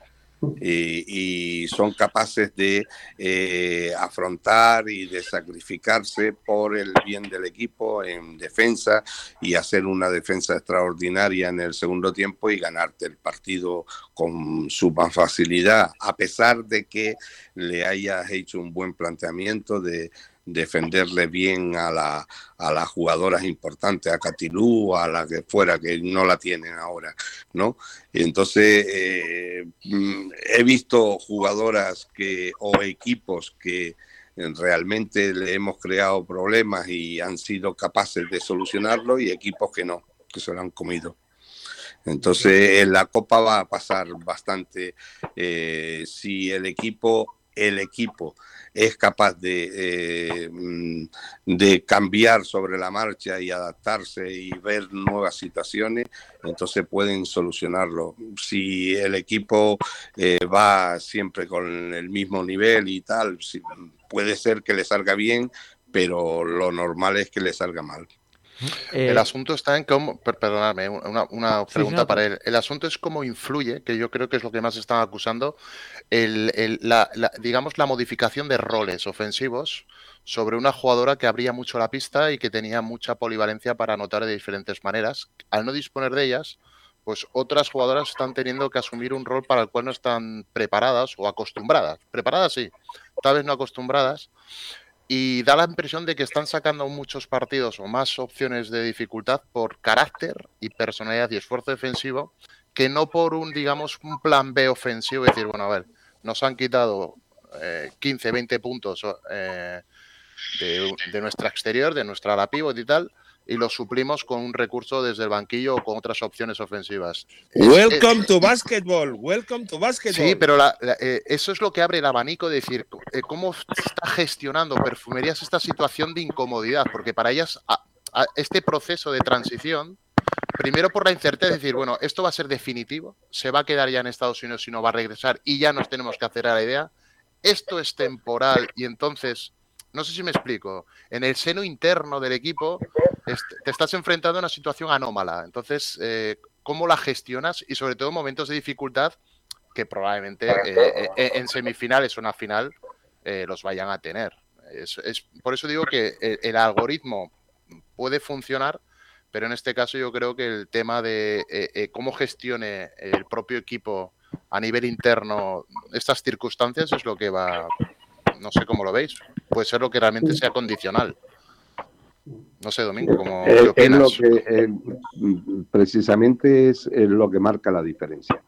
Y, y son capaces de eh, afrontar y de sacrificarse por el bien del equipo en defensa y hacer una defensa extraordinaria en el segundo tiempo y ganarte el partido con suma facilidad, a pesar de que le hayas hecho un buen planteamiento de defenderle bien a, la, a las jugadoras importantes, a Catilú, a la que fuera, que no la tienen ahora, ¿no? Entonces eh, mm, he visto jugadoras que, o equipos que realmente le hemos creado problemas y han sido capaces de solucionarlo y equipos que no, que se lo han comido. Entonces en la Copa va a pasar bastante eh, si el equipo, el equipo es capaz de, eh, mm, de cambiar sobre la marcha y adaptarse y ver nuevas situaciones, entonces pueden solucionarlo. Si el equipo eh, va siempre con el mismo nivel y tal, puede ser que le salga bien, pero lo normal es que le salga mal. Eh, El asunto está en cómo, per- perdonadme, una, una pregunta para él. El asunto es cómo influye, que yo creo que es lo que más están acusando, el, el- la, la- digamos, la modificación de roles ofensivos sobre una jugadora que abría mucho la pista y que tenía mucha polivalencia para anotar de diferentes maneras. Al no disponer de ellas, pues otras jugadoras están teniendo que asumir un rol para el cual no están preparadas o acostumbradas. Preparadas sí, tal vez no acostumbradas. Y da la impresión de que están sacando muchos partidos o más opciones de dificultad por carácter y personalidad y esfuerzo defensivo que no por un, digamos, un plan B ofensivo. Es decir, bueno, a ver, nos han quitado eh, 15, 20 puntos eh, de, de nuestra exterior, de nuestra ala pivot y tal, y los suplimos con un recurso desde el banquillo o con otras opciones ofensivas. Es- Welcome to basketball, welcome to basketball. Sí, pero la- la- eh, eso es lo que abre el abanico de decir eh, cómo está gestionando perfumerías esta situación de incomodidad, porque para ellas a- a- este proceso de transición, primero por la incerteza, es decir, bueno, esto va a ser definitivo, se va a quedar ya en Estados Unidos y no va a regresar y ya nos tenemos que hacer a la idea, esto es temporal y entonces, no sé si me explico, en el seno interno del equipo te estás enfrentando a una situación anómala, entonces, eh, ¿cómo la gestionas? Y sobre todo en momentos de dificultad que probablemente eh, eh, en semifinales o una final eh, los vayan a tener. Es, es- por eso digo que el, el algoritmo puede funcionar, pero en este caso yo creo que el tema de eh, eh, cómo gestione el propio equipo a nivel interno estas circunstancias es lo que va, no sé cómo lo veis, puede ser lo que realmente sea condicional. No sé, Domingo, ¿cómo Eh, qué es lo que, eh, precisamente es, lo que marca la diferencia.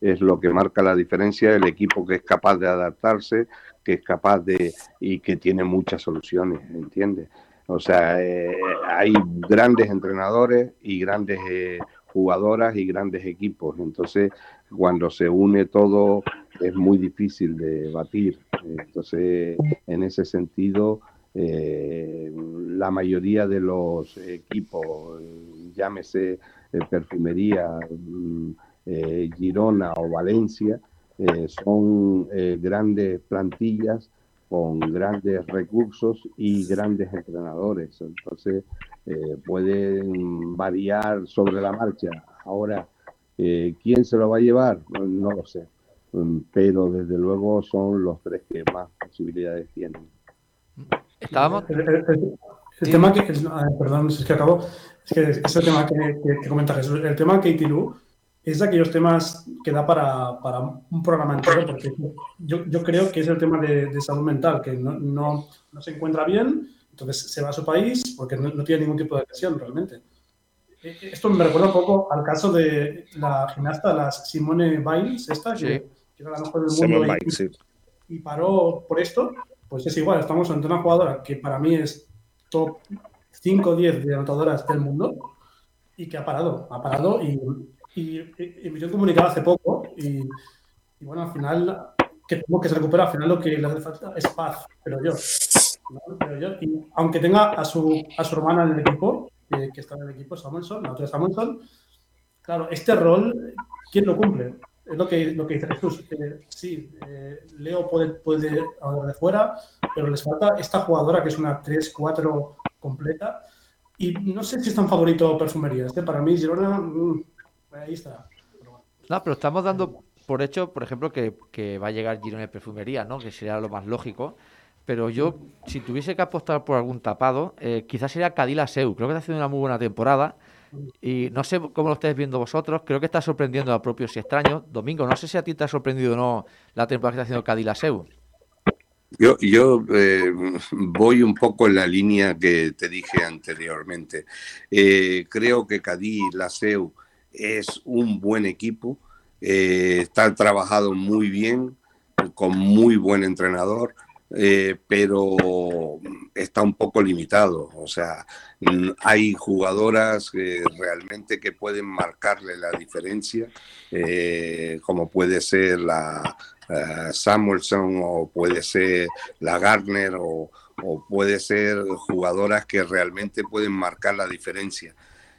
Es lo que marca la diferencia el equipo que es capaz de adaptarse, que es capaz de y que tiene muchas soluciones, ¿entiendes? O sea, eh, hay grandes entrenadores y grandes eh, jugadoras y grandes equipos. Entonces, cuando se une todo, es muy difícil de batir. Entonces, en ese sentido, eh, la mayoría de los equipos, llámese eh, perfumería, mm, eh, Girona o Valencia, son grandes plantillas con grandes recursos y grandes entrenadores. Entonces, pueden variar sobre la marcha. Ahora, ¿quién se lo va a llevar? No, no lo sé. Mm, Pero desde luego son los tres que más posibilidades tienen. Estábamos. El, el- el- tema que, es- ah, perdón, es que acabo, es que es el tema que, que- que comenta Jesús. El tema Katie Lu es de aquellos temas que da para, para un programa entero, porque yo, yo creo que es el tema de, de salud mental, que no, no, no se encuentra bien, entonces se va a su país porque no, no tiene ningún tipo de lesión realmente. Eh, Esto me recuerda un poco al caso de la gimnasta, la Simone Biles, esta, que, Sí. que era la mejor del Simone mundo. y- Biles, sí. y paró por esto, pues es igual, estamos ante una jugadora que para mí es top 5 o 10 de anotadoras del mundo y que ha parado, ha parado y, y, y un comunicado hace poco y, bueno, al final, que tengo que se recupera, al final lo que le hace falta es paz, pero yo. Pero yo, y aunque tenga a su, a su hermana en el equipo, que está en el equipo, Samuelson, la otra Samuelson, claro, este rol, ¿quién lo cumple? Es lo que, lo que dice Jesús. sí, eh, Leo puede, puede hablar de fuera, pero les falta esta jugadora que es una 3-4 completa. Y no sé si es tan favorito perfumería. Este para mí, Girona, mm, ahí está. Pero bueno. No, pero estamos dando por hecho, por ejemplo, que, que va a llegar Girona de perfumería, ¿no? Que sería lo más lógico. Pero yo, si tuviese que apostar por algún tapado, eh, quizás sería Cadila Seu. Creo que está haciendo una muy buena temporada. Y no sé cómo lo estáis viendo vosotros. Creo que está sorprendiendo a propios y extraños. Domingo, no sé si a ti te ha sorprendido o no la temporada que está haciendo Cadila Seu. Yo, yo eh, voy un poco en la línea que te dije anteriormente. Eh, creo que Cadí Laseu es un buen equipo, eh, está trabajado muy bien, con muy buen entrenador, eh, pero está un poco limitado. O sea, hay jugadoras que realmente que pueden marcarle la diferencia, eh, como puede ser la eh, Samuelson o puede ser la Gardner o, puede ser jugadoras que realmente pueden marcar la diferencia.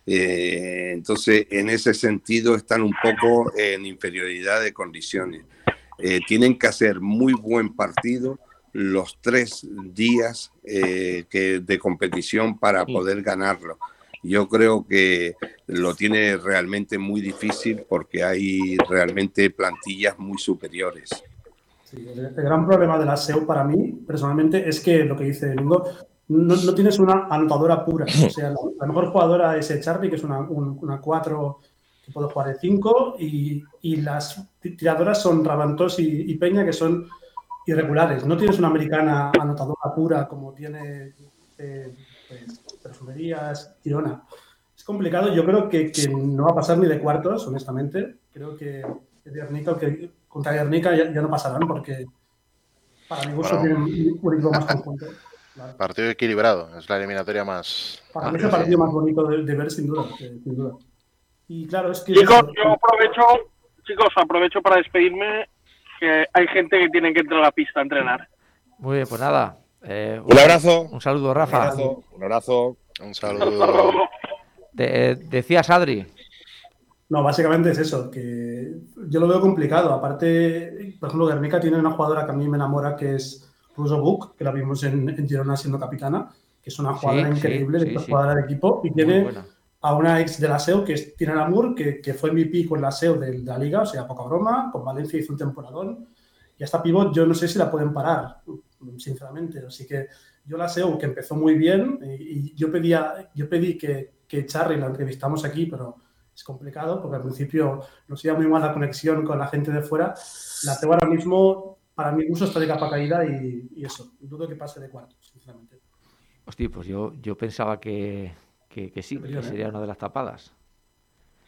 Eh, entonces, en ese sentido, están un poco en inferioridad de condiciones. Eh, tienen que hacer muy buen partido los tres días eh, que, de competición para poder ganarlo. Yo creo que lo tiene realmente muy difícil porque hay realmente plantillas muy superiores. Sí, el, gran problema de la SEO para mí, personalmente, es que lo que dice Domingo, no, no tienes una anotadora pura. O sea, la, la mejor jugadora es Charlie, que es una, un- una 4 que puede jugar de 5, y, y las tiradoras son Rabantos y, y Peña, que son irregulares. No tienes una americana anotadora pura como tiene eh, pues, Perfumerías, Girona. Es complicado, yo creo que, que no va a pasar ni de cuartos, honestamente. Creo que Guernica, que contra Guernica ya, ya no pasarán porque para mi gusto Bueno. tienen un equipo más conjunto. Claro. Partido equilibrado, es la eliminatoria más. Para mí es el partido más bonito de, de ver, sin duda, eh, sin duda. Y claro, es que... Chicos, yo aprovecho, chicos, aprovecho para despedirme que hay gente que tiene que entrar a la pista a entrenar. Muy bien, pues nada. eh, Un abrazo. Un saludo, Un Rafa. abrazo. Un abrazo. Un saludo. De- decías, Adri. No, básicamente es eso, que yo lo veo complicado. Aparte, por ejemplo, Guernica tiene una jugadora que a mí me enamora, que es Russo Book, que la vimos en, en Girona siendo capitana, que es una jugadora sí, increíble, sí, de sí. jugadora de equipo, y Muy tiene buena. A una ex de la SEO, que es Tina Lamour, que, que fue MVP con la SEO de, de la liga, o sea, poca broma, con Valencia hizo un temporadón, y hasta pivot yo no sé si la pueden parar, sinceramente. Así que yo la SEO, que empezó muy bien, y, y yo, pedía, yo pedí que, que Charlie la entrevistamos aquí, pero es complicado porque al principio nos iba muy mal la conexión con la gente de fuera. La tengo ahora mismo, para mi uso, está de capa caída y, eso. Dudo que pase de cuarto, sinceramente. Hostia, pues yo, yo pensaba que, que, sí, que sería una de las tapadas.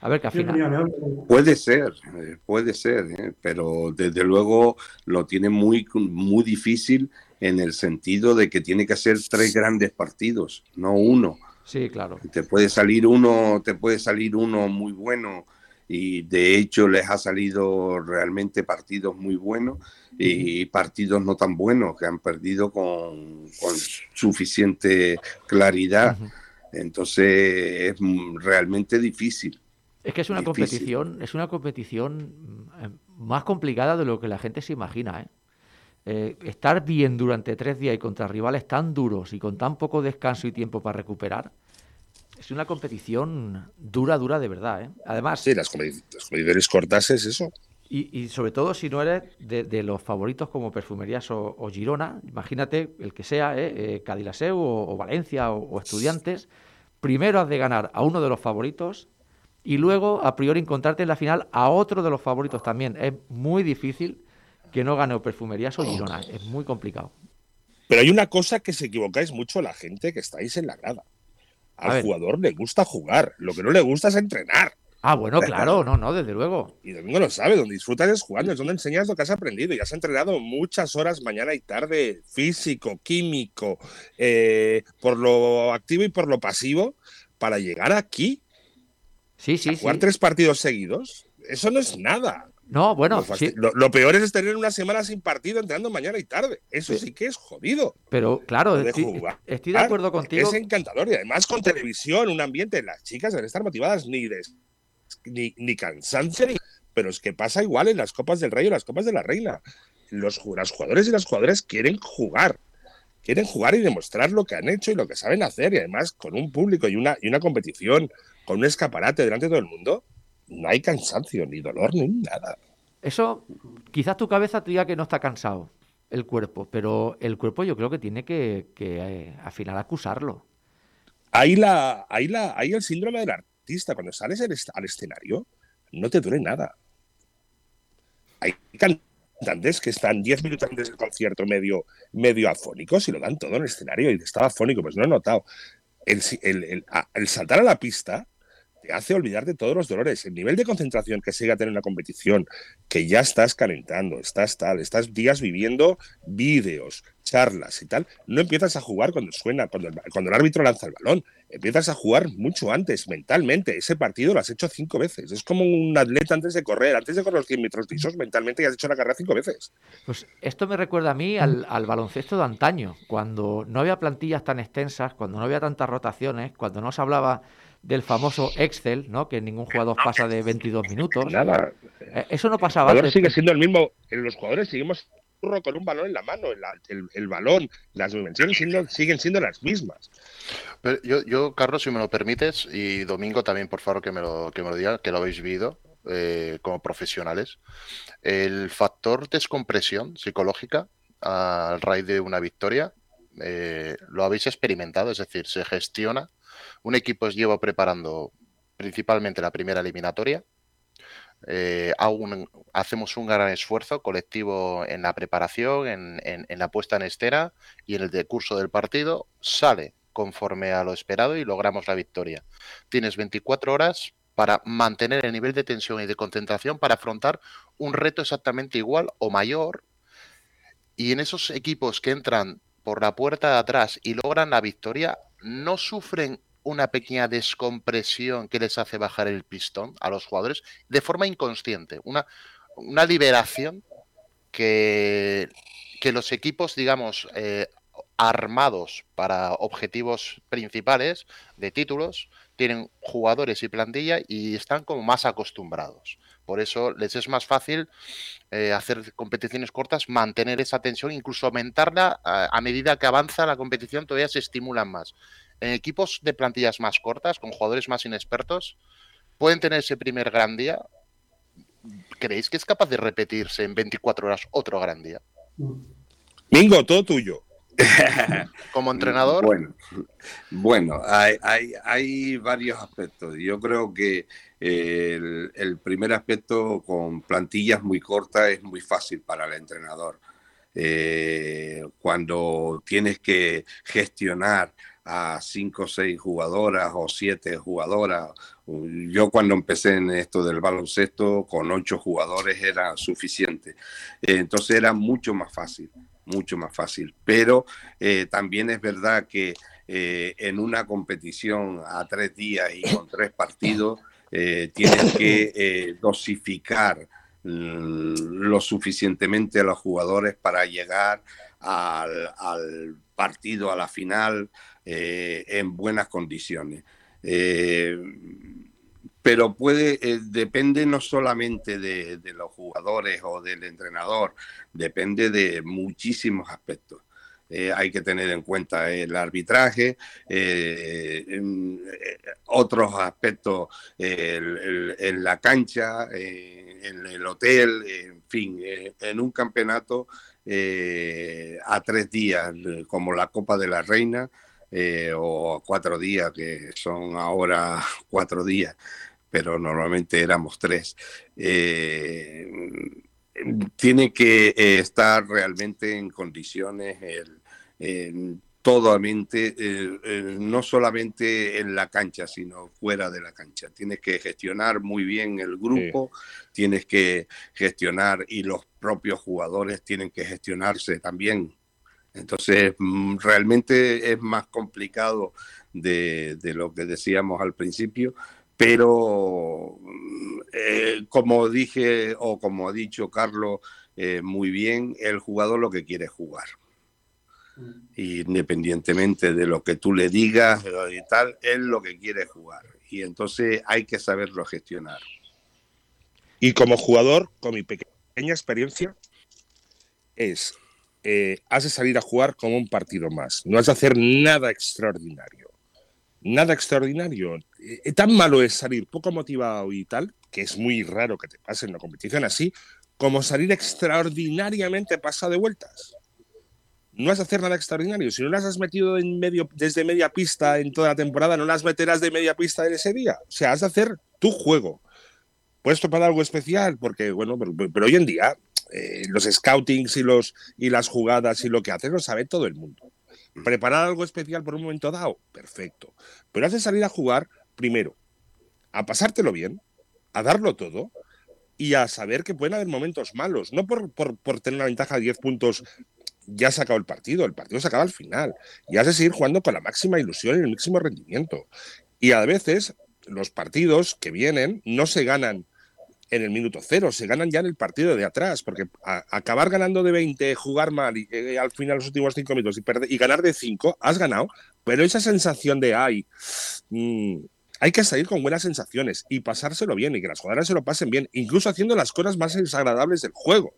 A ver, qué al final... Puede ser, eh, puede ser, eh, pero desde luego lo tiene muy, muy difícil en el sentido de que tiene que hacer tres grandes partidos, no uno. Sí, claro. Te puede salir uno, te puede salir uno muy bueno y de hecho les ha salido realmente partidos muy buenos y partidos no tan buenos que han perdido con, suficiente claridad. Entonces es realmente difícil. Es que es una competición, es una competición eh, más complicada de lo que la gente se imagina. ¿eh? Eh, estar bien durante tres días y contra rivales tan duros y con tan poco descanso y tiempo para recuperar, es una competición dura, dura de verdad. Además. Sí, las, competiciones cortas es eso. Y, sobre todo si no eres de, los favoritos como Perfumerías o, Girona, imagínate el que sea, eh, Cadillaceu o, Valencia o Estudiantes, primero has de ganar a uno de los favoritos y luego a priori encontrarte en la final a otro de los favoritos también. Es muy difícil que no gane o Perfumerías o Girona. Es muy complicado. Pero hay una cosa que se equivocáis mucho la gente que estáis en la grada. Al jugador le gusta jugar, lo que no le gusta es entrenar. Ah, bueno, claro, no, no, desde luego. Y Domingo lo sabe, donde disfrutas es jugando, es donde enseñas lo que has aprendido. Y has entrenado muchas horas mañana y tarde, físico, químico, eh, por lo activo y por lo pasivo, para llegar aquí Sí, sí, jugar tres partidos seguidos, eso no es nada. No, bueno, lo, peor es tener una semana sin partido entrenando mañana y tarde. Eso sí, que es jodido. Pero claro, estoy, de acuerdo contigo. Es encantador y además con televisión, un ambiente, las chicas deben estar motivadas ni de ni, ni cansancio, pero es que pasa igual en las Copas del Rey o las Copas de la Reina. Los, los jugadores y las jugadoras quieren jugar quieren jugar y demostrar lo que han hecho y lo que saben hacer. Y además, con un público y una, y una competición, con un escaparate delante de todo el mundo, no hay cansancio, ni dolor, ni nada. Eso, quizás tu cabeza te diga que no está cansado el cuerpo, pero el cuerpo yo creo que tiene que, que eh, al final acusarlo. Ahí, la, ahí, la, ahí el síndrome del artista, cuando sales al escenario, no te duele nada. Hay cantantes que están 10 minutos antes del concierto medio, medio afónicos y lo dan todo en el escenario y estaba afónico, pues no he notado. El, el, saltar a la pista te hace olvidar de todos los dolores. El nivel de concentración que llega a tener en la competición, que ya estás calentando, estás tal, estás días viviendo vídeos, charlas y tal, no empiezas a jugar cuando suena, cuando el, cuando el árbitro lanza el balón, empiezas a jugar mucho antes, mentalmente. Ese partido lo has hecho cinco veces. Es como un atleta antes de correr, antes de correr los 100 metros lisos, mentalmente ya has hecho la carrera cinco veces. Pues esto me recuerda a mí al, al baloncesto de antaño, cuando no había plantillas tan extensas, cuando no había tantas rotaciones, cuando no se hablaba del famoso Excel, ¿no? Que ningún jugador pasa de 22 minutos. Nada. Eh, eso no pasaba. El sigue siendo el mismo. Los jugadores seguimos con un balón en la mano. El, balón, las dimensiones siguen siendo las mismas. yo, yo, Carlos, si me lo permites, y Domingo también, por favor, que me lo, que me lo diga, que lo habéis vivido eh, como profesionales. El factor descompresión psicológica al raíz de una victoria, eh, lo habéis experimentado, es decir, se gestiona un equipo os lleva preparando principalmente la primera eliminatoria. Eh, hacemos un gran esfuerzo colectivo en la preparación, en, la puesta en estera y en el decurso del partido. Sale conforme a lo esperado y logramos la victoria. Tienes 24 horas para mantener el nivel de tensión y de concentración para afrontar un reto exactamente igual o mayor. Y en esos equipos que entran por la puerta de atrás y logran la victoria, no sufren una pequeña descompresión que les hace bajar el pistón a los jugadores de forma inconsciente, una, una liberación que, que los equipos, digamos, eh, armados para objetivos principales de títulos, tienen jugadores y plantilla y están como más acostumbrados. Por eso les es más fácil eh, hacer competiciones cortas, mantener esa tensión, incluso aumentarla a, a, medida que avanza la competición, todavía se estimulan más en equipos de plantillas más cortas, con jugadores más inexpertos, pueden tener ese primer gran día. ¿Creéis que es capaz de repetirse en 24 horas otro gran día? Mingo, todo tuyo. Como entrenador. Bueno, bueno hay, hay, varios aspectos. Yo creo que el, primer aspecto con plantillas muy cortas es muy fácil para el entrenador. Eh, cuando tienes que gestionar a cinco o seis jugadoras o siete jugadoras. Yo cuando empecé en esto del baloncesto con ocho jugadores era suficiente. Entonces era mucho más fácil, mucho más fácil. Pero eh, también es verdad que eh, en una competición a tres días y con tres partidos eh, tienes que dosificar mm, lo suficientemente a los jugadores para llegar al partido, a la final, eh, en buenas condiciones. Eh, pero puede, eh, depende no solamente de, los jugadores o del entrenador, depende de muchísimos aspectos. hay que tener en cuenta el arbitraje, otros aspectos en la cancha, en el hotel, en fin, en un campeonato a tres días, como la Copa de la Reina, eh, o cuatro días, que son ahora cuatro días, pero normalmente éramos tres. Eh, tiene que eh, estar realmente en condiciones el, totalmente, no solamente en la cancha, sino fuera de la cancha. Tienes que gestionar muy bien el grupo, tienes que gestionar y los propios jugadores tienen que gestionarse también entonces, mm, realmente es más complicado de, lo que decíamos al principio, pero mm, eh, como dije o como ha dicho Carlos eh, muy bien, el jugador lo que quiere es jugar. Mm. Independientemente de lo que tú le digas y tal, él lo que quiere es jugar. Y entonces hay que saberlo gestionar. Y como jugador, con mi pequeña experiencia, es eh, has de salir a jugar como un partido más. No has de hacer nada extraordinario. Nada extraordinario. Eh, tan malo es salir poco motivado y tal, que es muy raro que te pase en una competición así, como salir extraordinariamente pasado de vueltas. No has de hacer nada extraordinario. Si no las has metido desde media pista en toda la temporada, no las meterás de media pista en ese día. O sea, has de hacer tu juego. Puedes topar algo especial, porque, bueno, pero hoy en día eh, los scoutings y, los, y las jugadas y lo que haces lo sabe todo el mundo. Mm. Preparar algo especial por un momento dado, perfecto. Pero haces salir a jugar, primero, a pasártelo bien, a darlo todo y a saber que pueden haber momentos malos. No por, por, tener una ventaja de 10 puntos ya se acabó el partido, el partido se acaba al final. Y has de seguir jugando con la máxima ilusión y el máximo rendimiento. Y a veces los partidos que vienen no se ganan en el minuto cero, se ganan ya en el partido de atrás, porque acabar ganando de 20, jugar mal y eh, al final los últimos cinco minutos y, y ganar de 5, has ganado, pero esa sensación de ay, mm, hay que salir con buenas sensaciones y pasárselo bien y que las jugadoras se lo pasen bien, incluso haciendo las cosas más desagradables del juego,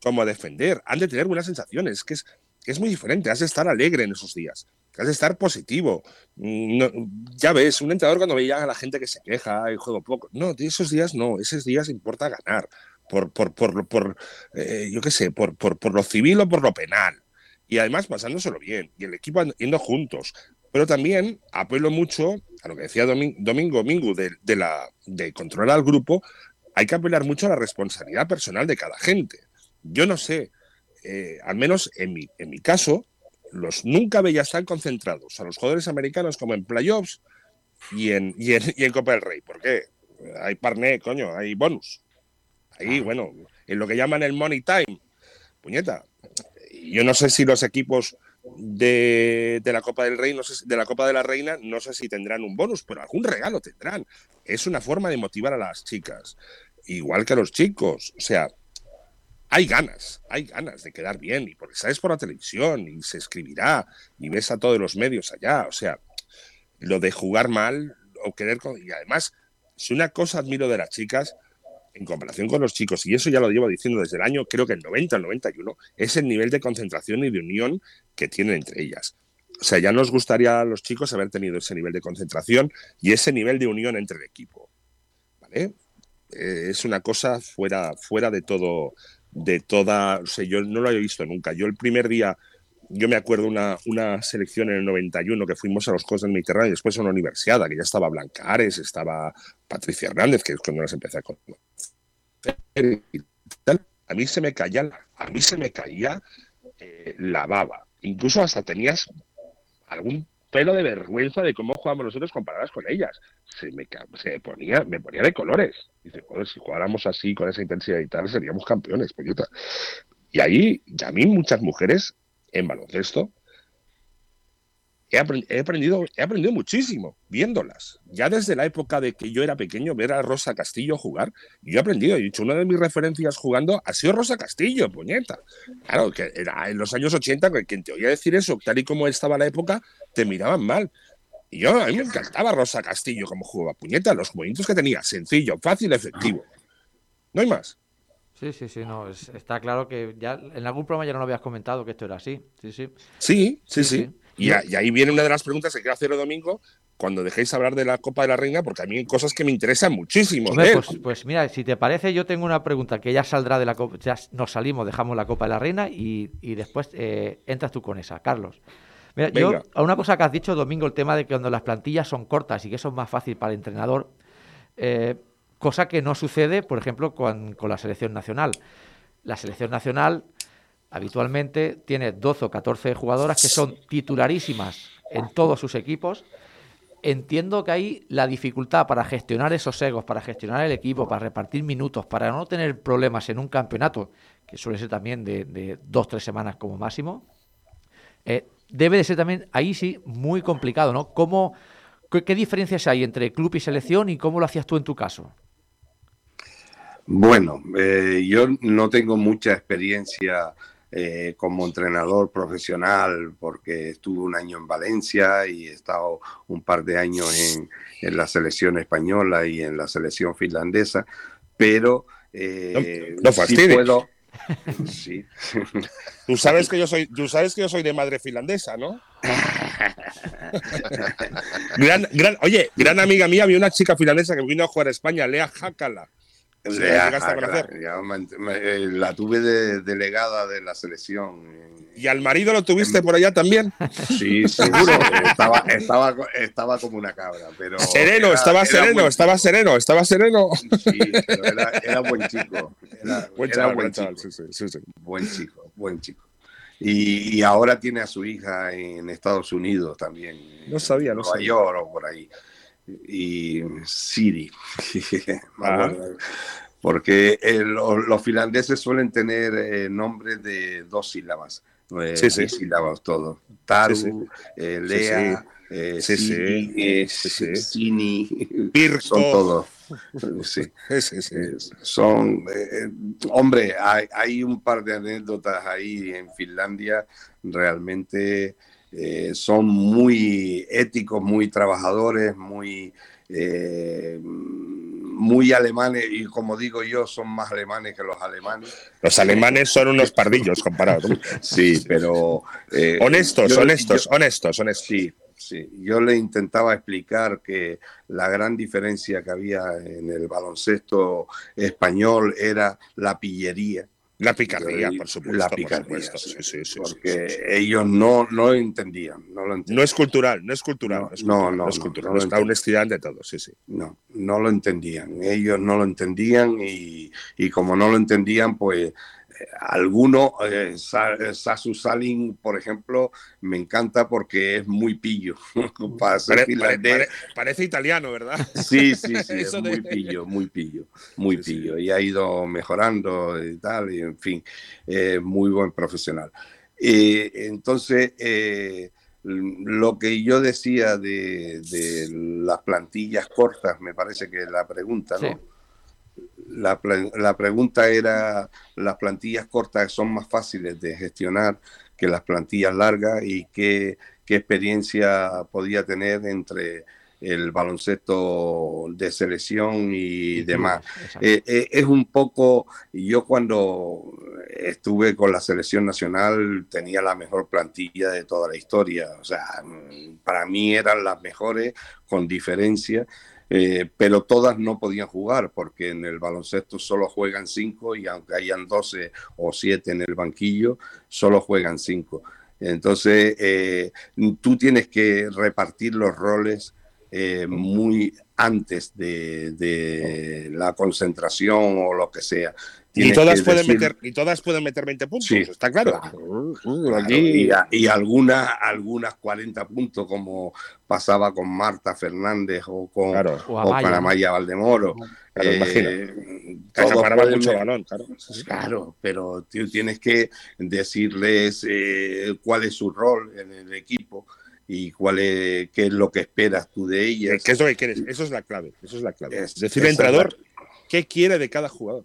como defender, han de tener buenas sensaciones, que es, que es muy diferente, has de estar alegre en esos días has de estar positivo. Ya ves, un entrenador cuando veía a la gente que se queja y juego poco. No, esos días no, esos días importa ganar. Por, por, por, eh, yo qué sé, por, por, por lo civil o por lo penal. Y además pasándoselo bien. Y el equipo yendo juntos. Pero también apelo mucho a lo que decía Domingo Domingo de, de, la, de controlar al grupo. Hay que apelar mucho a la responsabilidad personal de cada gente. Yo no sé, eh, al menos en mi, en mi caso, los nunca veías tan concentrados a los jugadores americanos como en playoffs y en, y en, Copa del Rey. ¿Por qué? Hay parné, coño, hay bonus. Ahí, bueno, en lo que llaman el money time. Puñeta. Yo no sé si los equipos de, la Copa del Rey, no sé, de la Copa de la Reina, no sé si tendrán un bonus, pero algún regalo tendrán. Es una forma de motivar a las chicas, igual que a los chicos. O sea, hay ganas, hay ganas de quedar bien, y porque sabes por la televisión, y se escribirá, y ves a todos los medios allá, o sea, lo de jugar mal o querer... Y además, si una cosa admiro de las chicas, en comparación con los chicos, y eso ya lo llevo diciendo desde el año, creo que el 90, el 91, es el nivel de concentración y de unión que tienen entre ellas. O sea, ya nos gustaría a los chicos haber tenido ese nivel de concentración y ese nivel de unión entre el equipo. ¿Vale? Eh, es una cosa fuera, fuera de todo de toda, o yo no lo había visto nunca. Yo el primer día yo me acuerdo una, una selección en el 91 que fuimos a los Juegos del Mediterráneo y después a una universidad, que ya estaba Blanca Ares, estaba Patricia Hernández, que es cuando las empecé a conocer. A mí se me caía, a mí se me caía eh, la baba. Incluso hasta tenías algún pelo de vergüenza de cómo jugábamos nosotros comparadas con ellas. Se me, ponía, me ponía de colores. Dice, joder, si jugáramos así, con esa intensidad y tal, seríamos campeones, Y ahí, ya a mí muchas mujeres en baloncesto he, aprendido, he aprendido muchísimo viéndolas. Ya desde la época de que yo era pequeño, ver a Rosa Castillo jugar, yo he aprendido. He dicho, una de mis referencias jugando ha sido Rosa Castillo, puñeta. Claro, que era en los años 80, quien te oía decir eso, tal y como estaba la época, te miraban mal. Y yo, a mí me encantaba Rosa Castillo como jugaba, puñeta, los movimientos que tenía, sencillo, fácil, efectivo. No hay más. Sí, sí, sí, no, está claro que ya en algún programa ya no lo habías comentado que esto era así. Sí, sí. Sí, sí, sí. Y, ahí viene una de las preguntas que quiero hacer el domingo cuando dejéis hablar de la Copa de la Reina, porque a mí hay cosas que me interesan muchísimo. pues, pues, mira, si te parece, yo tengo una pregunta que ya saldrá de la Copa, ya nos salimos, dejamos la Copa de la Reina y, después eh, entras tú con esa, Carlos. Mira, yo, a una cosa que has dicho, Domingo, el tema de que cuando las plantillas son cortas y que eso es más fácil para el entrenador, eh, cosa que no sucede, por ejemplo, con, con la selección nacional. La selección nacional habitualmente tiene 12 o 14 jugadoras que son titularísimas en todos sus equipos. Entiendo que ahí la dificultad para gestionar esos egos, para gestionar el equipo, para repartir minutos, para no tener problemas en un campeonato, que suele ser también de, de dos, tres semanas como máximo, eh, debe de ser también ahí sí muy complicado, ¿no? ¿Cómo, qué, diferencias hay entre club y selección y cómo lo hacías tú en tu caso? Bueno, eh, yo no tengo mucha experiencia eh, como entrenador profesional porque estuve un año en Valencia y he estado un par de años en, en la selección española y en la selección finlandesa, pero eh, no, sí puedo... Sí. Tú sabes que yo soy, tú sabes que yo soy de madre finlandesa, ¿no? gran, gran, oye, gran amiga mía, había una chica finlandesa que vino a jugar a España, Lea Hakala. Eh, la tuve de delegada de la selección. ¿Y al marido lo tuviste por allá también? Sí, seguro. estaba, estaba, estaba como una cabra. Pero sereno, estaba sereno, estaba sereno, estaba sereno. Sí, pero era, buen chico. Era, buen, buen chico. Buen chico, buen chico. Y, y, ahora tiene a su hija en Estados Unidos también. No sabía, no Nueva York o por ahí y Siri. Porque los, finlandeses suelen tener eh, nombres de dos sílabas. Eh, sí, sí. sílabas todo. Taru, eh, Lea, Siri, Sini, son todos. Sí. Son, hombre, hay, hay, un par de anécdotas ahí en Finlandia realmente eh, son muy éticos, muy trabajadores, muy, eh, muy alemanes y como digo yo, son más alemanes que los alemanes. Los alemanes son unos pardillos comparados. sí, pero... Eh, honestos, honestos, honestos, honestos. Sí, sí. Yo le intentaba explicar que la gran diferencia que había en el baloncesto español era la pillería la picardía, por supuesto. La picardía, Sí, sí, porque ellos no, no lo entendían, no lo No es cultural, no es cultural. No, no, es cultural. No, es la honestidad de todo, sí, sí. No, no lo entendían. Ellos no lo entendían y, y como no lo entendían, pues alguno, eh, eh, Sasu Salin, por ejemplo, me encanta porque es muy pillo. parece italiano, ¿verdad? Sí, sí, sí, es muy pillo, muy pillo, muy pillo. Y ha ido mejorando y tal, y en fin, muy buen profesional. entonces, eh, lo que yo decía de, de, las plantillas cortas, me parece que es la pregunta, ¿no? La, la, pregunta era, las plantillas cortas son más fáciles de gestionar que las plantillas largas y qué, qué experiencia podía tener entre el baloncesto de selección y demás. Eh, eh, es un poco, yo cuando estuve con la selección nacional tenía la mejor plantilla de toda la historia, o sea, para mí eran las mejores con diferencia eh, pero todas no podían jugar porque en el baloncesto solo juegan cinco y aunque hayan 12 o siete en el banquillo, solo juegan cinco. Entonces, eh, tú tienes que repartir los roles eh, muy antes de, la concentración o lo que sea. Y todas, pueden meter, y todas pueden meter 20 puntos, está claro. Y, algunas, algunas 40 puntos, como pasaba con Marta Fernández o con, Amaya, Valdemoro. Claro, eh, mucho balón, claro. Claro, pero tú tienes que decirles eh, cuál es su rol en el equipo y cuál es, qué es lo que esperas tú de ella. ¿Qué es lo que quieres? Eso es la clave. Eso es la clave. Es, decirle al entrenador qué quiere de cada jugador.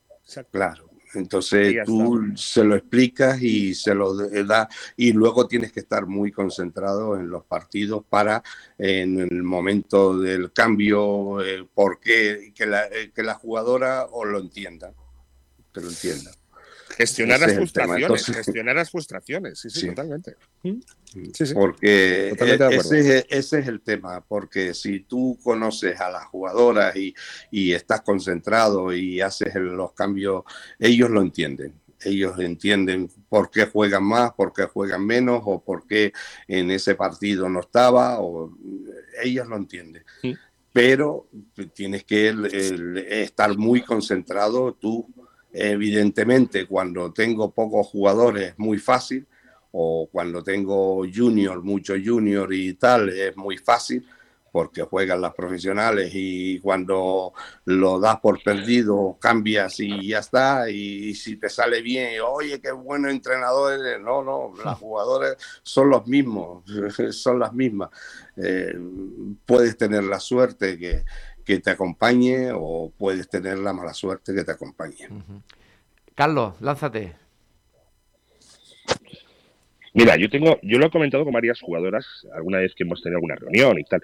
Claro. Entonces tú se lo explicas y se lo da y luego tienes que estar muy concentrado en los partidos para en el momento del cambio, eh, por qué, que la, eh, que la jugadora os lo entienda, que lo entienda. Gestionar las frustraciones, gestionar las frustraciones, sí, sí, totalmente. Mm. porque e, ese, es el tema, porque si tú conoces a las jugadoras y, y estás concentrado y haces los cambios, ellos lo entienden ellos entienden por qué juegan más, por qué juegan menos, o por qué en ese partido no estaba, o ellos lo entienden. Pero tienes que estar muy concentrado tú Evidentemente, cuando tengo pocos jugadores es muy fácil, o cuando tengo junior, mucho junior y tal, es muy fácil porque juegan las profesionales y cuando lo das por perdido cambias y ya está y, si te sale bien, oye, qué bueno entrenador no, no, los jugadores son los mismos, son las mismas. Eh, puedes tener la suerte que, que te acompañe o puedes tener la mala suerte que te acompañe. Carlos, lánzate. Mira, yo tengo, yo lo he comentado con varias jugadoras alguna vez que hemos tenido alguna reunión y tal.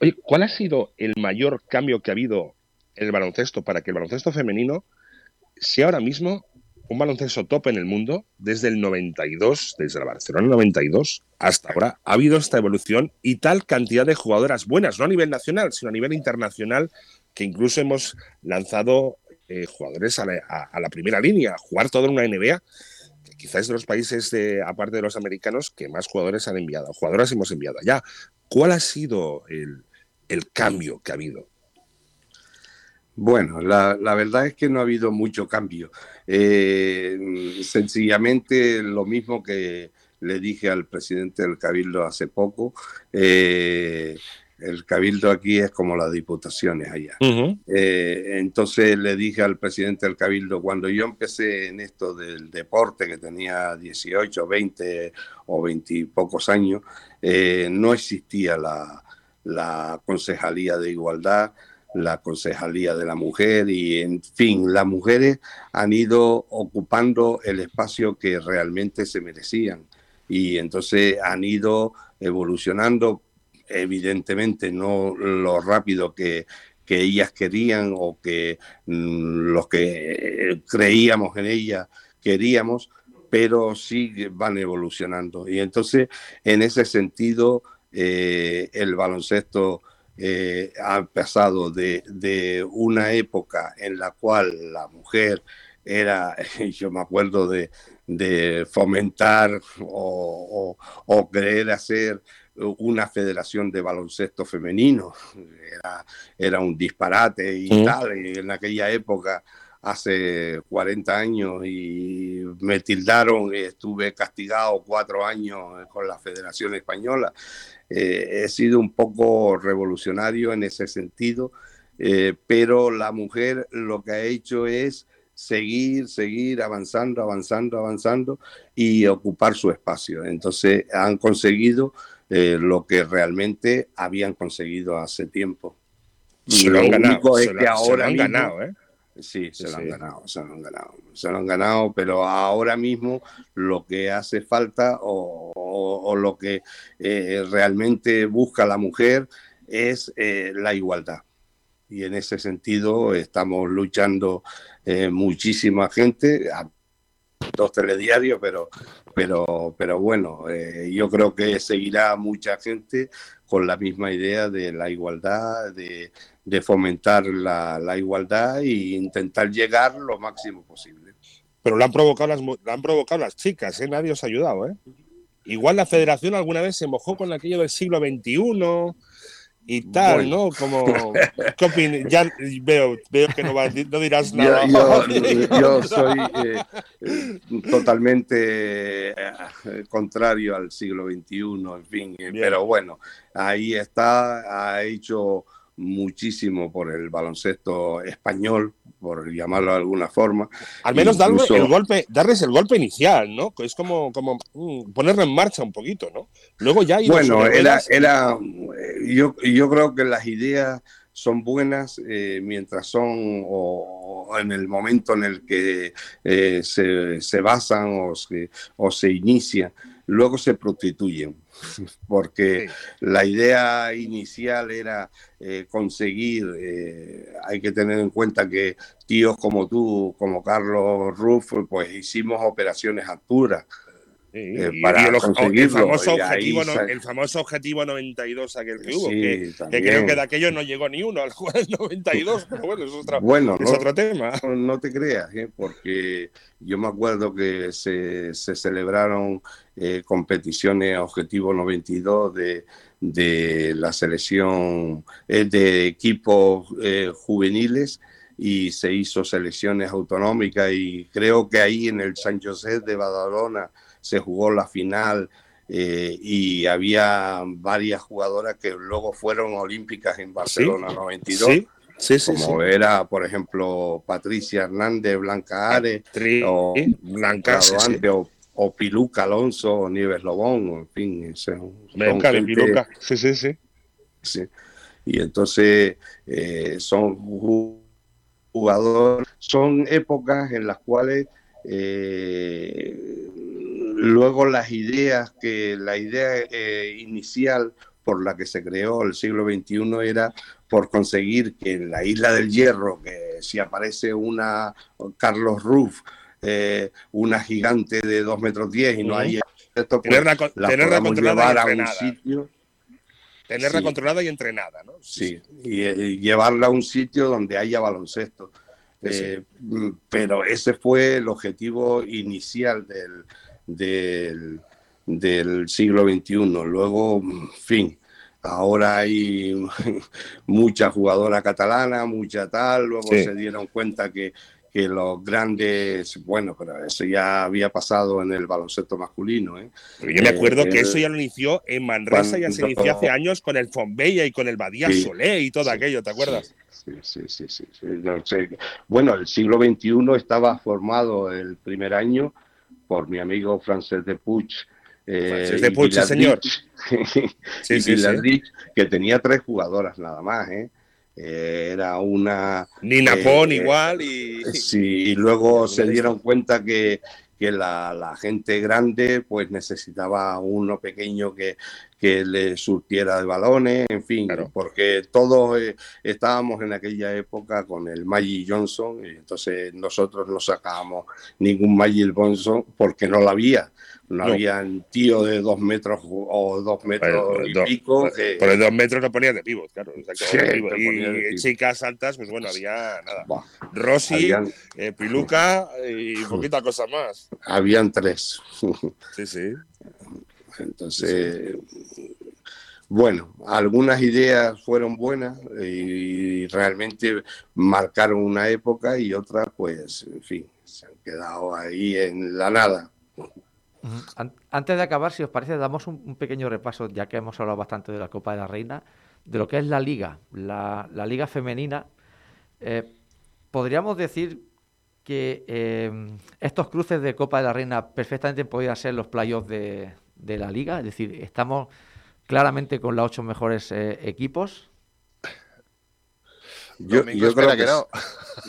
Oye, ¿cuál ha sido el mayor cambio que ha habido en el baloncesto para que el baloncesto femenino sea ahora mismo un baloncesto top en el mundo desde el 92, desde la Barcelona 92 hasta ahora. Ha habido esta evolución y tal cantidad de jugadoras buenas, no a nivel nacional, sino a nivel internacional, que incluso hemos lanzado eh, jugadores a la, primera línea, a jugar todo en una NBA. Que quizás de los países, aparte de los americanos, que más jugadores han enviado, jugadoras hemos enviado allá. ¿Cuál ha sido el cambio que ha habido? Bueno, la, verdad es que no ha habido mucho cambio. Eh, sencillamente lo mismo que le dije al presidente del Cabildo hace poco. Eh, el Cabildo aquí es como las diputaciones allá. Eh, entonces le dije al presidente del Cabildo, cuando yo empecé en esto del deporte, que tenía 18, 20 o 20 y pocos años, no existía la, la Concejalía de Igualdad la Concejalía de la Mujer y, en fin, las mujeres han ido ocupando el espacio que realmente se merecían y entonces han ido evolucionando, evidentemente no lo rápido que, que ellas querían o que mm, los que creíamos en ellas queríamos, pero sí van evolucionando. Y entonces, en ese sentido, eh, el baloncesto eh, ha pasado de, una época en la cual la mujer era, yo me acuerdo de, fomentar o, querer hacer una federación de baloncesto femenino. Era, era un disparate y tal. Y en aquella época, hace 40 años, y me tildaron, y estuve castigado cuatro años con la Federación Española. Eh, he sido un poco revolucionario en ese sentido, eh, pero la mujer lo que ha hecho es seguir, seguir avanzando, avanzando, avanzando y ocupar su espacio. Entonces han conseguido eh, lo que realmente habían conseguido hace tiempo. Se lo, han ganado, es que ahora han ganado, ¿eh? Sí, se lo han ganado, se lo han ganado. Se lo han ganado, pero ahora mismo lo que hace falta o, lo que eh, realmente busca la mujer es eh, la igualdad. Y en ese sentido estamos luchando eh, muchísima gente, dos telediarios, pero, pero, pero bueno, yo creo que seguirá mucha gente con la misma idea de la igualdad, de, de fomentar la, la, igualdad e intentar llegar lo máximo posible. Pero lo han provocado las, han provocado las chicas, ¿eh? nadie os ha ayudado. ¿eh? igual la federación alguna vez se mojó con aquello del siglo XXI y tal, ¿no? Como, ya veo, veo que no, no dirás nada. Yo, soy eh, eh, totalmente eh, contrario al siglo XXI, en fin, pero bueno, ahí está, ha hecho muchísimo por el baloncesto español, por llamarlo de alguna forma. Al menos darle el golpe, darles el golpe inicial, ¿no? Es como, como mm, ponerlo en marcha un poquito, ¿no? Luego ya Bueno, era, era yo, yo creo que las ideas son buenas eh, mientras son o, en el momento en el que eh, se, se, basan o se, o se inician, luego se prostituyen porque la idea inicial era eh, conseguir, eh, hay que tener en cuenta que tíos como tú, como Carlos Ruff, pues hicimos operaciones alturas eh, para conseguirlo. El famoso, objetivo, el famoso objetivo 92 aquel que hubo, que, creo que de aquello no llegó ni uno al jugar 92, pero bueno, es, otra, es otro tema. No te creas, porque yo me acuerdo que se, se celebraron eh, competiciones Objetivo 92 de, de la selección eh, de equipos eh, juveniles y se hizo selecciones autonómicas y creo que ahí en el San José de Badalona se jugó la final y había varias jugadoras que luego fueron olímpicas en Barcelona 92. Sí, como era, por ejemplo, Patricia Hernández, Blanca Ares, o Blanca o, o, Piluca Alonso, o Nieves Lobón, en fin. Son, de Piluca, sí, sí, sí. sí. Y entonces eh, son jugadores, son épocas en las cuales eh, luego las ideas que la idea eh, inicial por la que se creó el siglo XXI era por conseguir que en la isla del Hierro, que si aparece una Carlos Ruff, eh, una gigante de 2 metros 10 y no hay esto, pues, tenerla, tenerla controlada y a un sitio. Tenerla controlada y entrenada, ¿no? Sí, y, llevarla a un sitio donde haya baloncesto. Eh, pero ese fue el objetivo inicial del, del, del siglo XXI. Luego, fin, ahora hay mucha jugadora catalana, mucha tal, luego se dieron cuenta que, que, los grandes, bueno, pero eso ya había pasado en el baloncesto masculino. ¿eh? yo me acuerdo que eso ya lo inició en Manresa, ya se inició hace años con el Fonbella y con el Badía Solé y todo aquello, ¿te acuerdas? Sí, sí, sí. bueno, el siglo XXI estaba formado el primer año por mi amigo Francés de Puig. Eh, de Puig, señor. sí, sí, que tenía tres jugadoras nada más, ¿eh? eh era una... Nina Pon igual y... Sí, y luego se dieron cuenta que, que la, la, gente grande pues necesitaba uno pequeño que, que le surtiera de balones, en fin, porque todos eh, estábamos en aquella época con el Magic Johnson y entonces nosotros no sacábamos ningún Magic Johnson porque no lo había. No, había un tío de dos metros o dos metros y pico. Por el dos metros lo ponían de pivot, claro. y, chicas altas, pues bueno, había nada. Rosy, eh, Piluca y poquita cosa más. Habían tres. sí, sí. Entonces, bueno, algunas ideas fueron buenas y realmente marcaron una época y otras, pues, en fin, se han quedado ahí en la nada. Antes de acabar, si os parece, damos un, pequeño repaso, ya que hemos hablado bastante de la Copa de la Reina, de lo que es la liga, la, liga femenina. Eh, podríamos decir que eh, estos cruces de Copa de la Reina perfectamente podrían ser los playoffs de, de la liga? Es decir, estamos claramente con los ocho mejores eh, equipos. Yo, yo creo que, no.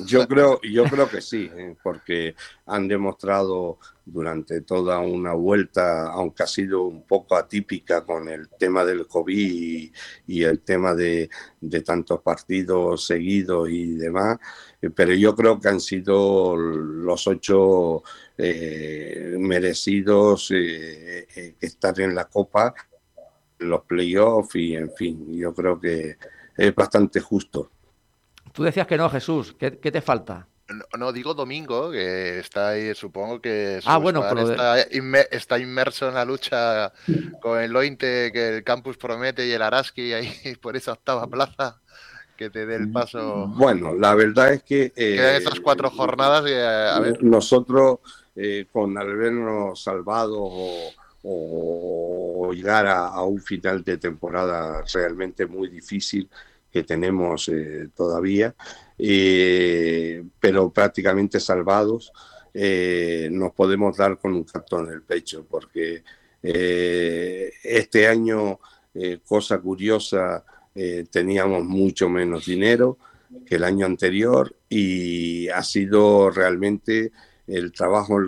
Yo creo, yo creo que sí, eh, porque han demostrado durante toda una vuelta, aunque ha sido un poco atípica con el tema del COVID y, el tema de, de, tantos partidos seguidos y demás, eh, pero yo creo que han sido los ocho eh, merecidos eh, eh, estar en la Copa, los playoffs y en fin, yo creo que es bastante justo. Tú decías que no, Jesús, ¿qué, te falta? No, digo domingo, que está ahí, supongo que ah, bueno, está, inmerso en la lucha con el Lointe que el campus promete y el Araski ahí por esa octava plaza que te dé el paso. Bueno, la verdad es que... Quedan esas cuatro jornadas y a ver. Nosotros con habernos salvado o o, llegar a, un final de temporada realmente muy difícil que tenemos eh, todavía, eh, pero prácticamente salvados, eh, nos podemos dar con un cartón en el pecho, porque este año, cosa curiosa, teníamos mucho menos dinero que el año anterior y ha sido realmente el trabajo en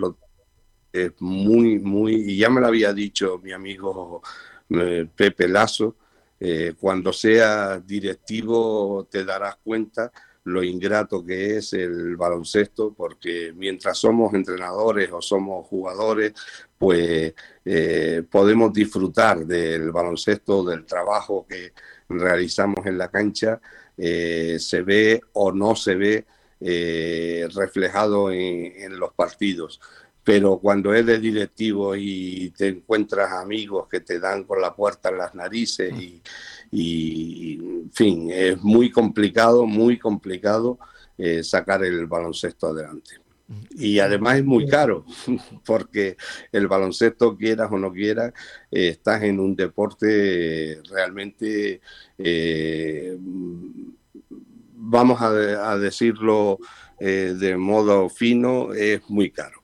es muy, muy, y ya me lo había dicho mi amigo eh, Pepe Lazo, eh, cuando seas directivo te darás cuenta lo ingrato que es el baloncesto, porque mientras somos entrenadores o somos jugadores, pues eh, podemos disfrutar del baloncesto, del trabajo que realizamos en la cancha, se ve o no se ve reflejado en los partidos pero cuando eres directivo y te encuentras amigos que te dan con la puerta en las narices y, en fin, es muy complicado, muy complicado eh, sacar el baloncesto adelante. Y además es muy caro, porque el baloncesto, quieras o no quieras, eh, estás en un deporte realmente, eh, vamos a, decirlo de modo fino, es muy caro.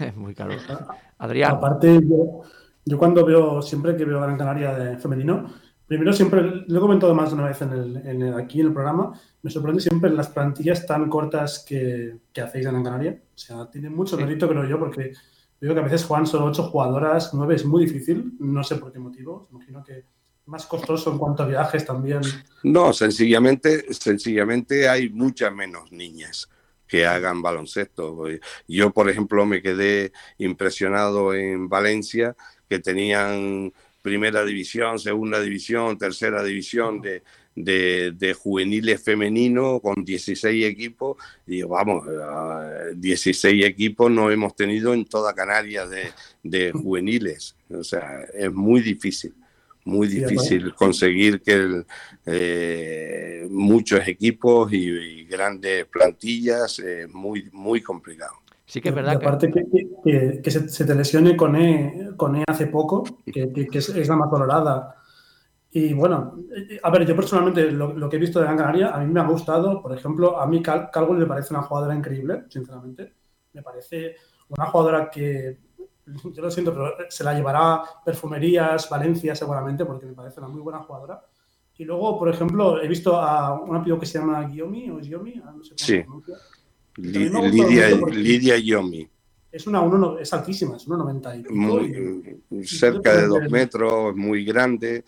Es muy caro. Adrián. Aparte, yo, yo, cuando veo, siempre que veo Gran Canaria de femenino, primero siempre, lo he comentado más de una vez en el, aquí en el programa, me sorprende siempre las plantillas tan cortas que, que hacéis en Gran Canaria. O sea, tiene mucho mérito, creo yo, porque veo que a veces juegan solo ocho jugadoras, nueve es muy difícil, no sé por qué motivo, imagino que más costoso en cuanto a viajes también. No, sencillamente, sencillamente hay muchas menos niñas que hagan baloncesto. Yo, por ejemplo, me quedé impresionado en Valencia, que tenían primera división, segunda división, tercera división de, de, juveniles femeninos con 16 equipos. Y vamos, 16 equipos no hemos tenido en toda Canarias de, de juveniles. O sea, es muy difícil muy difícil conseguir que eh, muchos equipos y, grandes plantillas, es muy, muy complicado. Sí que es verdad. aparte que, que, se, te lesione con E, con e hace poco, que, es, la más valorada. Y bueno, a ver, yo personalmente lo, que he visto de Gran Canaria, a mí me ha gustado, por ejemplo, a mí Cal me parece una jugadora increíble, sinceramente. Me parece una jugadora que yo lo siento, pero se la llevará Perfumerías, Valencia seguramente, porque me parece una muy buena jugadora. Y luego, por ejemplo, he visto a una pido que se llama Guiomi o Giomi, ah, no sé cómo sí. Lidia, Lidia Giomi. Es una uno, es altísima, es 1,90 muy, y, cerca de dos metros, muy grande.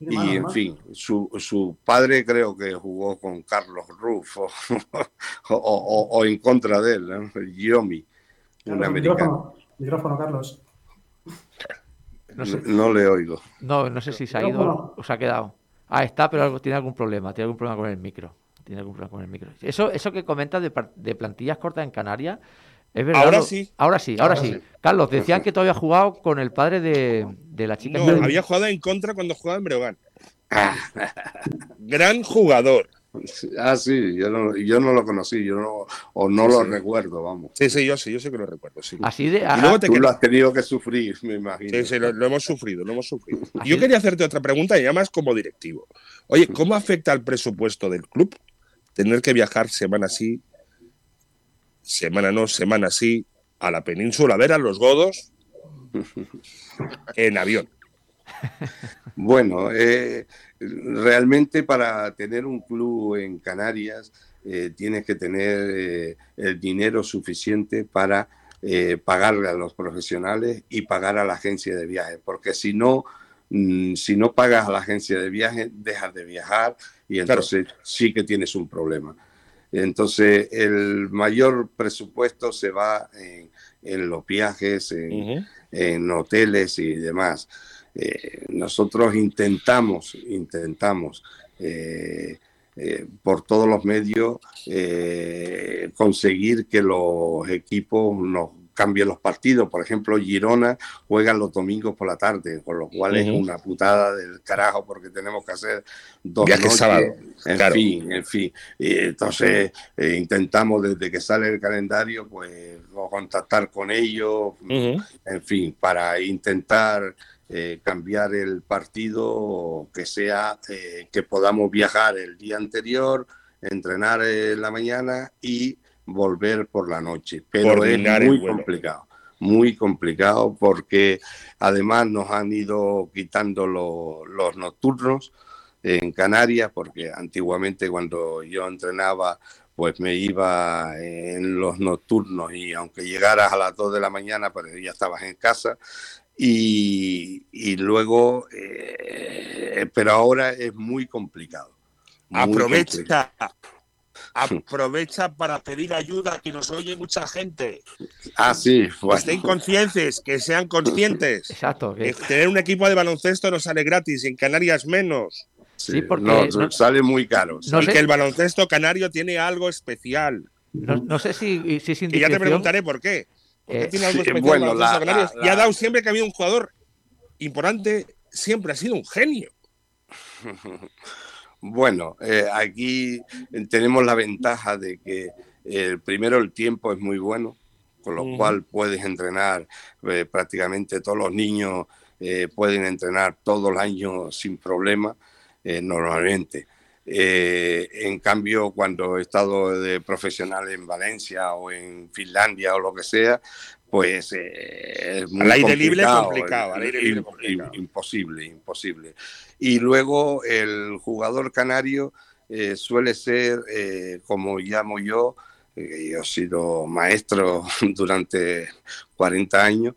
Y en fin, su, su, padre creo que jugó con Carlos Rufo o, o, en contra de él, ¿no? Giomi, un americano. Micrófono, Carlos. No, le oigo. No, no sé si se ha ido o se ha quedado. Ah, está, pero tiene algún problema. Tiene algún problema con el micro. Tiene algún problema con el micro. Eso, eso que comentas de, plantillas cortas en Canarias, es verdad. Ahora sí. Ahora sí, ahora, sí. Carlos, decían que tú habías jugado con el padre de, la chica. No, había jugado en contra cuando jugaba en Breogán. Gran jugador. Ah, sí, yo no, yo no lo conocí, yo no, o no lo recuerdo, vamos. Sí, sí, yo sí, yo sé que lo recuerdo, sí. Así de... Y luego te Tú lo has tenido que sufrir, me imagino. Sí, sí, lo, hemos sufrido, lo hemos sufrido. Yo quería hacerte otra pregunta, y además como directivo. Oye, ¿cómo afecta al presupuesto del club tener que viajar semana sí, semana no, semana sí, a la península a ver a los godos en avión? Bueno, eh, realmente para tener un club en Canarias eh, tienes que tener eh, el dinero suficiente para eh, pagarle a los profesionales y pagar a la agencia de viajes, porque si no, mm, si no pagas a la agencia de viajes, dejas de viajar y entonces sí que tienes un problema. Entonces, el mayor presupuesto se va en, los viajes, en hoteles y demás. Eh, nosotros intentamos, intentamos eh, eh, por todos los medios conseguir que los equipos nos cambien los partidos. Por ejemplo, Girona juegan los domingos por la tarde, con lo cual es una putada del carajo porque tenemos que hacer dos Viajes sábado. En fin, en fin. Y entonces intentamos desde que sale el calendario, pues contactar con ellos, en fin, para intentar eh, cambiar el partido, que sea eh, que podamos viajar el día anterior, entrenar en la mañana y volver por la noche. Pero es muy complicado, muy complicado porque además nos han ido quitando los nocturnos en Canarias, porque antiguamente cuando yo entrenaba pues me iba en los nocturnos y aunque llegaras a las 2 de la mañana, pues ya estabas en casa. Y, luego, eh, pero ahora es muy complicado. aprovecha, aprovecha para pedir ayuda, que nos oye mucha gente. Ah, sí. Que estén conscientes, que sean conscientes. Exacto. tener un equipo de baloncesto no sale gratis, en Canarias menos. Sí, porque no, sale muy caro. y que el baloncesto canario tiene algo especial. No, sé si, si Y ya te preguntaré por qué. Eh, tiene algo especial Y ha dado siempre que ha habido un jugador importante, siempre ha sido un genio. Bueno, eh, aquí tenemos la ventaja de que el primero el tiempo es muy bueno, con lo cual puedes entrenar eh, prácticamente todos los niños pueden entrenar todo el año sin problema normalmente. En cambio, cuando he estado de profesional en Valencia o en Finlandia o lo que sea, pues eh, es muy al aire libre complicado, al aire libre imposible, imposible. Y luego el jugador canario eh, suele ser, eh, como llamo yo, yo he sido maestro durante 40 años,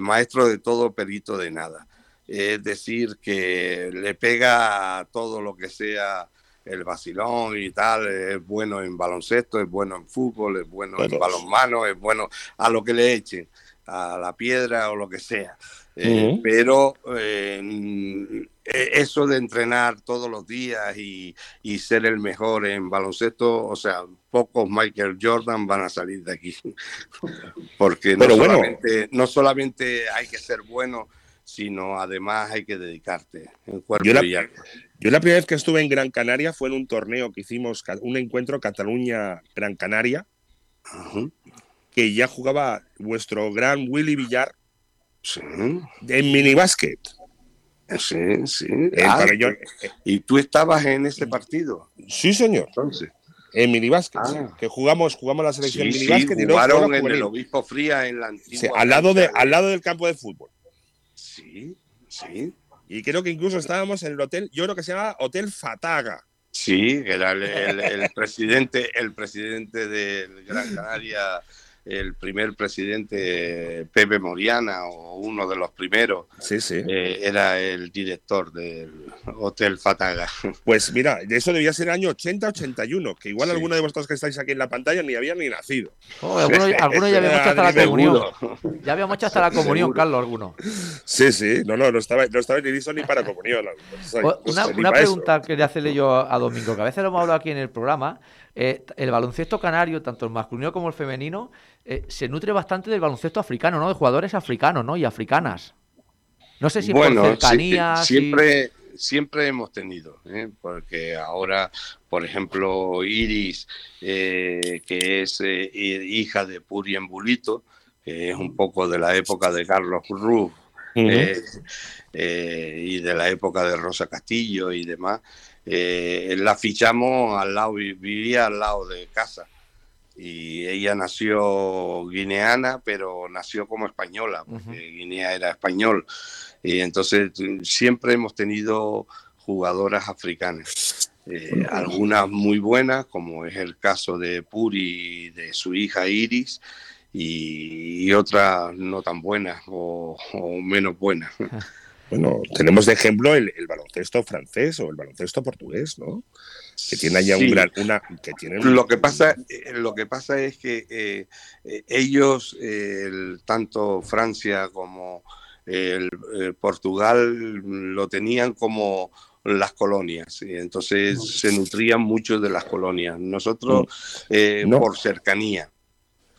maestro de todo, perito de nada. Es decir, que le pega a todo lo que sea el vacilón y tal, es bueno en baloncesto, es bueno en fútbol, es bueno en balonmano, es bueno a lo que le echen, a la piedra o lo que sea. Eh, pero eh, eso de entrenar todos los días y, ser el mejor en baloncesto, o sea, pocos Michael Jordan van a salir de aquí. Porque no, solamente, no solamente hay que ser bueno, sino además hay que dedicarte en cuerpo yo la, y alma. Yo la primera vez que estuve en Gran Canaria fue en un torneo que hicimos, un encuentro Cataluña-Gran Canaria, que ya jugaba vuestro gran Willy Villar sí. en minibásquet. Sí, sí. Ah, ¿Y tú estabas en ese partido? Sí, señor. Entonces. En minibásquet, ah. que jugamos, jugamos la selección sí, minibásquet sí, jugaron en el Obispo Fría en la antigua. al, lado de, al lado del campo de fútbol. Sí, sí. Y creo que incluso estábamos en el hotel, yo creo que se llama Hotel Fataga. Sí, era el, presidente, el presidente de Gran Canaria el primer presidente Pepe Moriana o uno de los primeros sí, sí. Eh, era el director del Hotel Fataga. Pues mira, eso debía ser el año 80-81, que igual alguno de vosotros que estáis aquí en la pantalla ni había ni nacido. Oh, algunos, ya habíamos hecho hasta la comunión. Ya habíamos hecho hasta la comunión, Carlos, alguno. Sí, sí, no, no, no estaba, no estaba ni listo ni para comunión. una, una pregunta que le hacerle yo a Domingo, que a veces lo hemos hablado aquí en el programa. Eh, el baloncesto canario, tanto el masculino como el femenino, eh, se nutre bastante del baloncesto africano, ¿no? De jugadores africanos, ¿no? Y africanas. No sé si bueno, por cercanía. siempre, siempre hemos tenido, ¿eh? porque ahora, por ejemplo, Iris, que es hija de Puri Embulito, que es un poco de la época de Carlos Ruz y de la época de Rosa Castillo y demás, la fichamos al lado, vivía al lado de casa y ella nació guineana, pero nació como española, porque Guinea era español. Y entonces siempre hemos tenido jugadoras africanas. Eh, algunas muy buenas, como es el caso de Puri y de su hija Iris, y, otras no tan buenas o, o menos buenas. Bueno, tenemos de ejemplo el, baloncesto francés o el baloncesto portugués, ¿no? Que tiene allá un gran, una, que tienen... Lo que pasa, eh, lo que pasa es que eh, eh, ellos, tanto Francia como el, Portugal, lo tenían como las colonias, y entonces se nutrían mucho de las colonias. Nosotros, Mm. eh, No. por cercanía,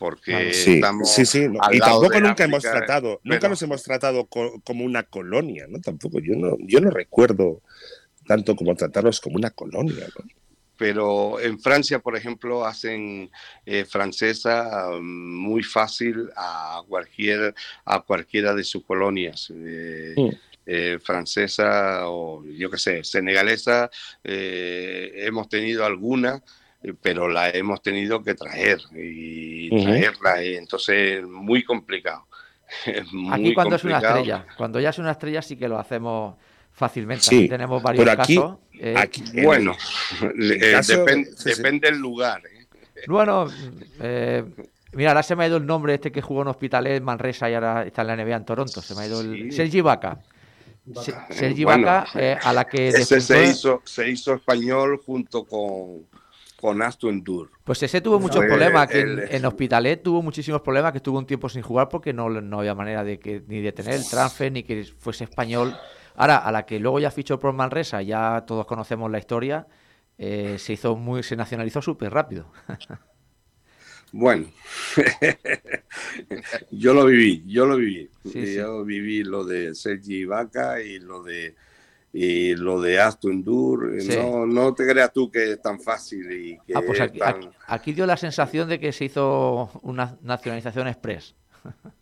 porque Sí, estamos sí, sí. no. al Y lado tampoco de nunca hemos tratado, nunca nos hemos tratado co- como una colonia, ¿no? Tampoco, yo no, yo no recuerdo tanto como tratarlos como una colonia, ¿no? pero en Francia, por ejemplo, hacen eh, francesa mm, muy fácil a cualquier a cualquiera de sus colonias. Eh, Mm. eh, francesa o yo qué sé, senegalesa, eh, hemos tenido alguna, eh, pero la hemos tenido que traer y traerla, y entonces muy complicado. Es muy Aquí cuando es una estrella, cuando ya es una estrella sí que lo hacemos fácilmente. Sí, Aquí tenemos varios pero aquí- casos. eh, Aquí, en- Bueno, en eh, caso- depen- sí, sí. depende del lugar. ¿eh? Bueno, eh, mira, ahora se me ha ido el nombre este que jugó en Hospitalet, en Manresa y ahora está en la NBA en Toronto. Se me ha ido el. Sergi Vaca. Se- Vaca. Sergi Bueno, Vaca, eh, a la que Ese se hizo, se hizo español junto con, con Aston Dur. Pues ese tuvo muchos problemas. El- en, en Hospitalet tuvo muchísimos problemas que estuvo un tiempo sin jugar porque no, no había manera de que ni de tener el transfer ni que fuese español. Ahora, a la que luego ya fichó por Manresa, ya todos conocemos la historia, eh, se hizo muy, se nacionalizó súper rápido. Bueno, yo lo viví, yo lo viví. Sí, sí. yo viví lo de Sergi Vaca y lo de y lo de Aston Dur. Sí. No, no te creas tú que es tan fácil y que Ah, pues es aquí, tan- aquí- aquí dio la sensación de que se hizo una nacionalización express.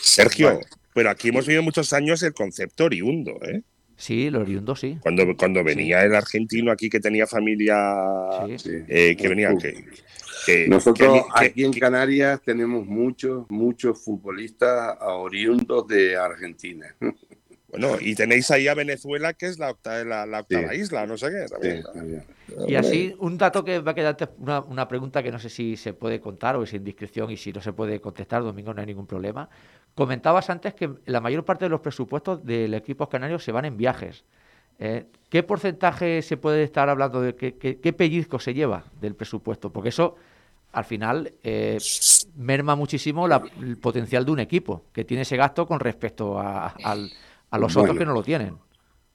Sergio, Bueno. pero aquí hemos vivido muchos años el concepto oriundo, ¿eh? Sí, lo oriundo sí. Cuando, cuando venía el argentino aquí que tenía familia Sí. Sí. eh, que venía que, que- Nosotros que- aquí en que- Canarias tenemos muchos, muchos futbolistas oriundos de Argentina. Bueno, y tenéis ahí a Venezuela que es la octava, la, la octava Sí. isla, no sé qué. También. Y así, un dato que va a quedarte una, una pregunta que no sé si se puede contar o es indiscreción y si no se puede contestar, Domingo, no hay ningún problema. Comentabas antes que la mayor parte de los presupuestos del equipo canario se van en viajes. Eh, ¿Qué porcentaje se puede estar hablando de qué, qué- qué pellizco se lleva del presupuesto? Porque eso, al final, eh, merma muchísimo la- el potencial de un equipo que tiene ese gasto con respecto a, al- a los otros que no lo tienen.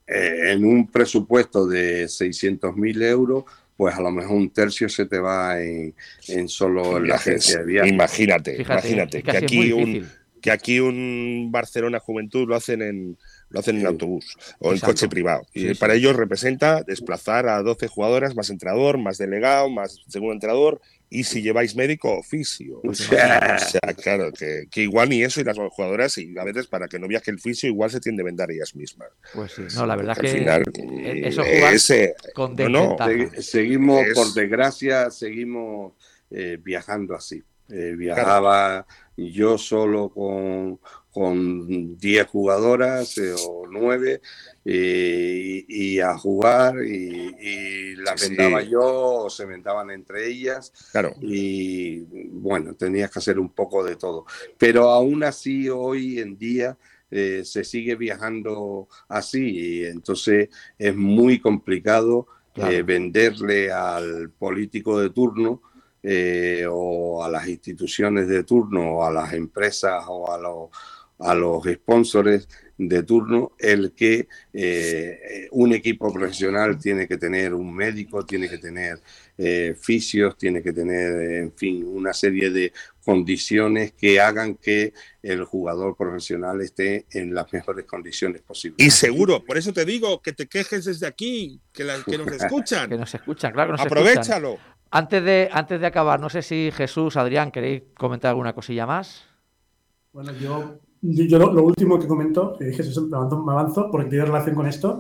Eh, en un presupuesto de 600.000 euros, pues a lo mejor un tercio se te va en, en solo en la agencia de viajes. Imagínate, Fíjate, imagínate que aquí un que aquí un Barcelona Juventud lo hacen en lo hacen en autobús o en coche privado. Y Sí, sí. para ellos representa desplazar a 12 jugadoras, más entrenador, más delegado, más segundo entrenador, y si lleváis médico, oficio. O O sea, claro, que, que igual ni eso y las jugadoras, y a veces para que no viaje el fisio, igual se tiende a vender ellas mismas. Pues sí, no, la verdad Porque es al que final, eh, mm, eso jugar ese- con no, no, seguimos, Es- por desgracia, seguimos eh, viajando así. Eh, viajaba yo solo con, con 10 jugadoras eh, o 9 eh, y, y a jugar y, y las Sí, sí. vendaba yo o se vendaban entre ellas claro, y bueno, tenías que hacer un poco de todo. Pero aún así, hoy en día eh, se sigue viajando así y entonces es muy complicado Claro. eh, venderle al político de turno o a las instituciones de turno o a las empresas o a los, a los sponsors de turno el que eh, un equipo profesional tiene que tener un médico, tiene que tener eh, fisios, tiene que tener, en fin, una serie de condiciones que hagan que el jugador profesional esté en las mejores condiciones posibles. y seguro, por eso te digo que te quejes desde aquí, que, la- que nos escuchan. Que nos escuchan, claro que nos escuchan. Aprovechalo. Antes de, antes de acabar, no sé si Jesús, Adrián, queréis comentar alguna cosilla más. Bueno, yo, yo lo, último que comento, que dije, eso, me avanzo, me avanzo porque tiene relación con esto,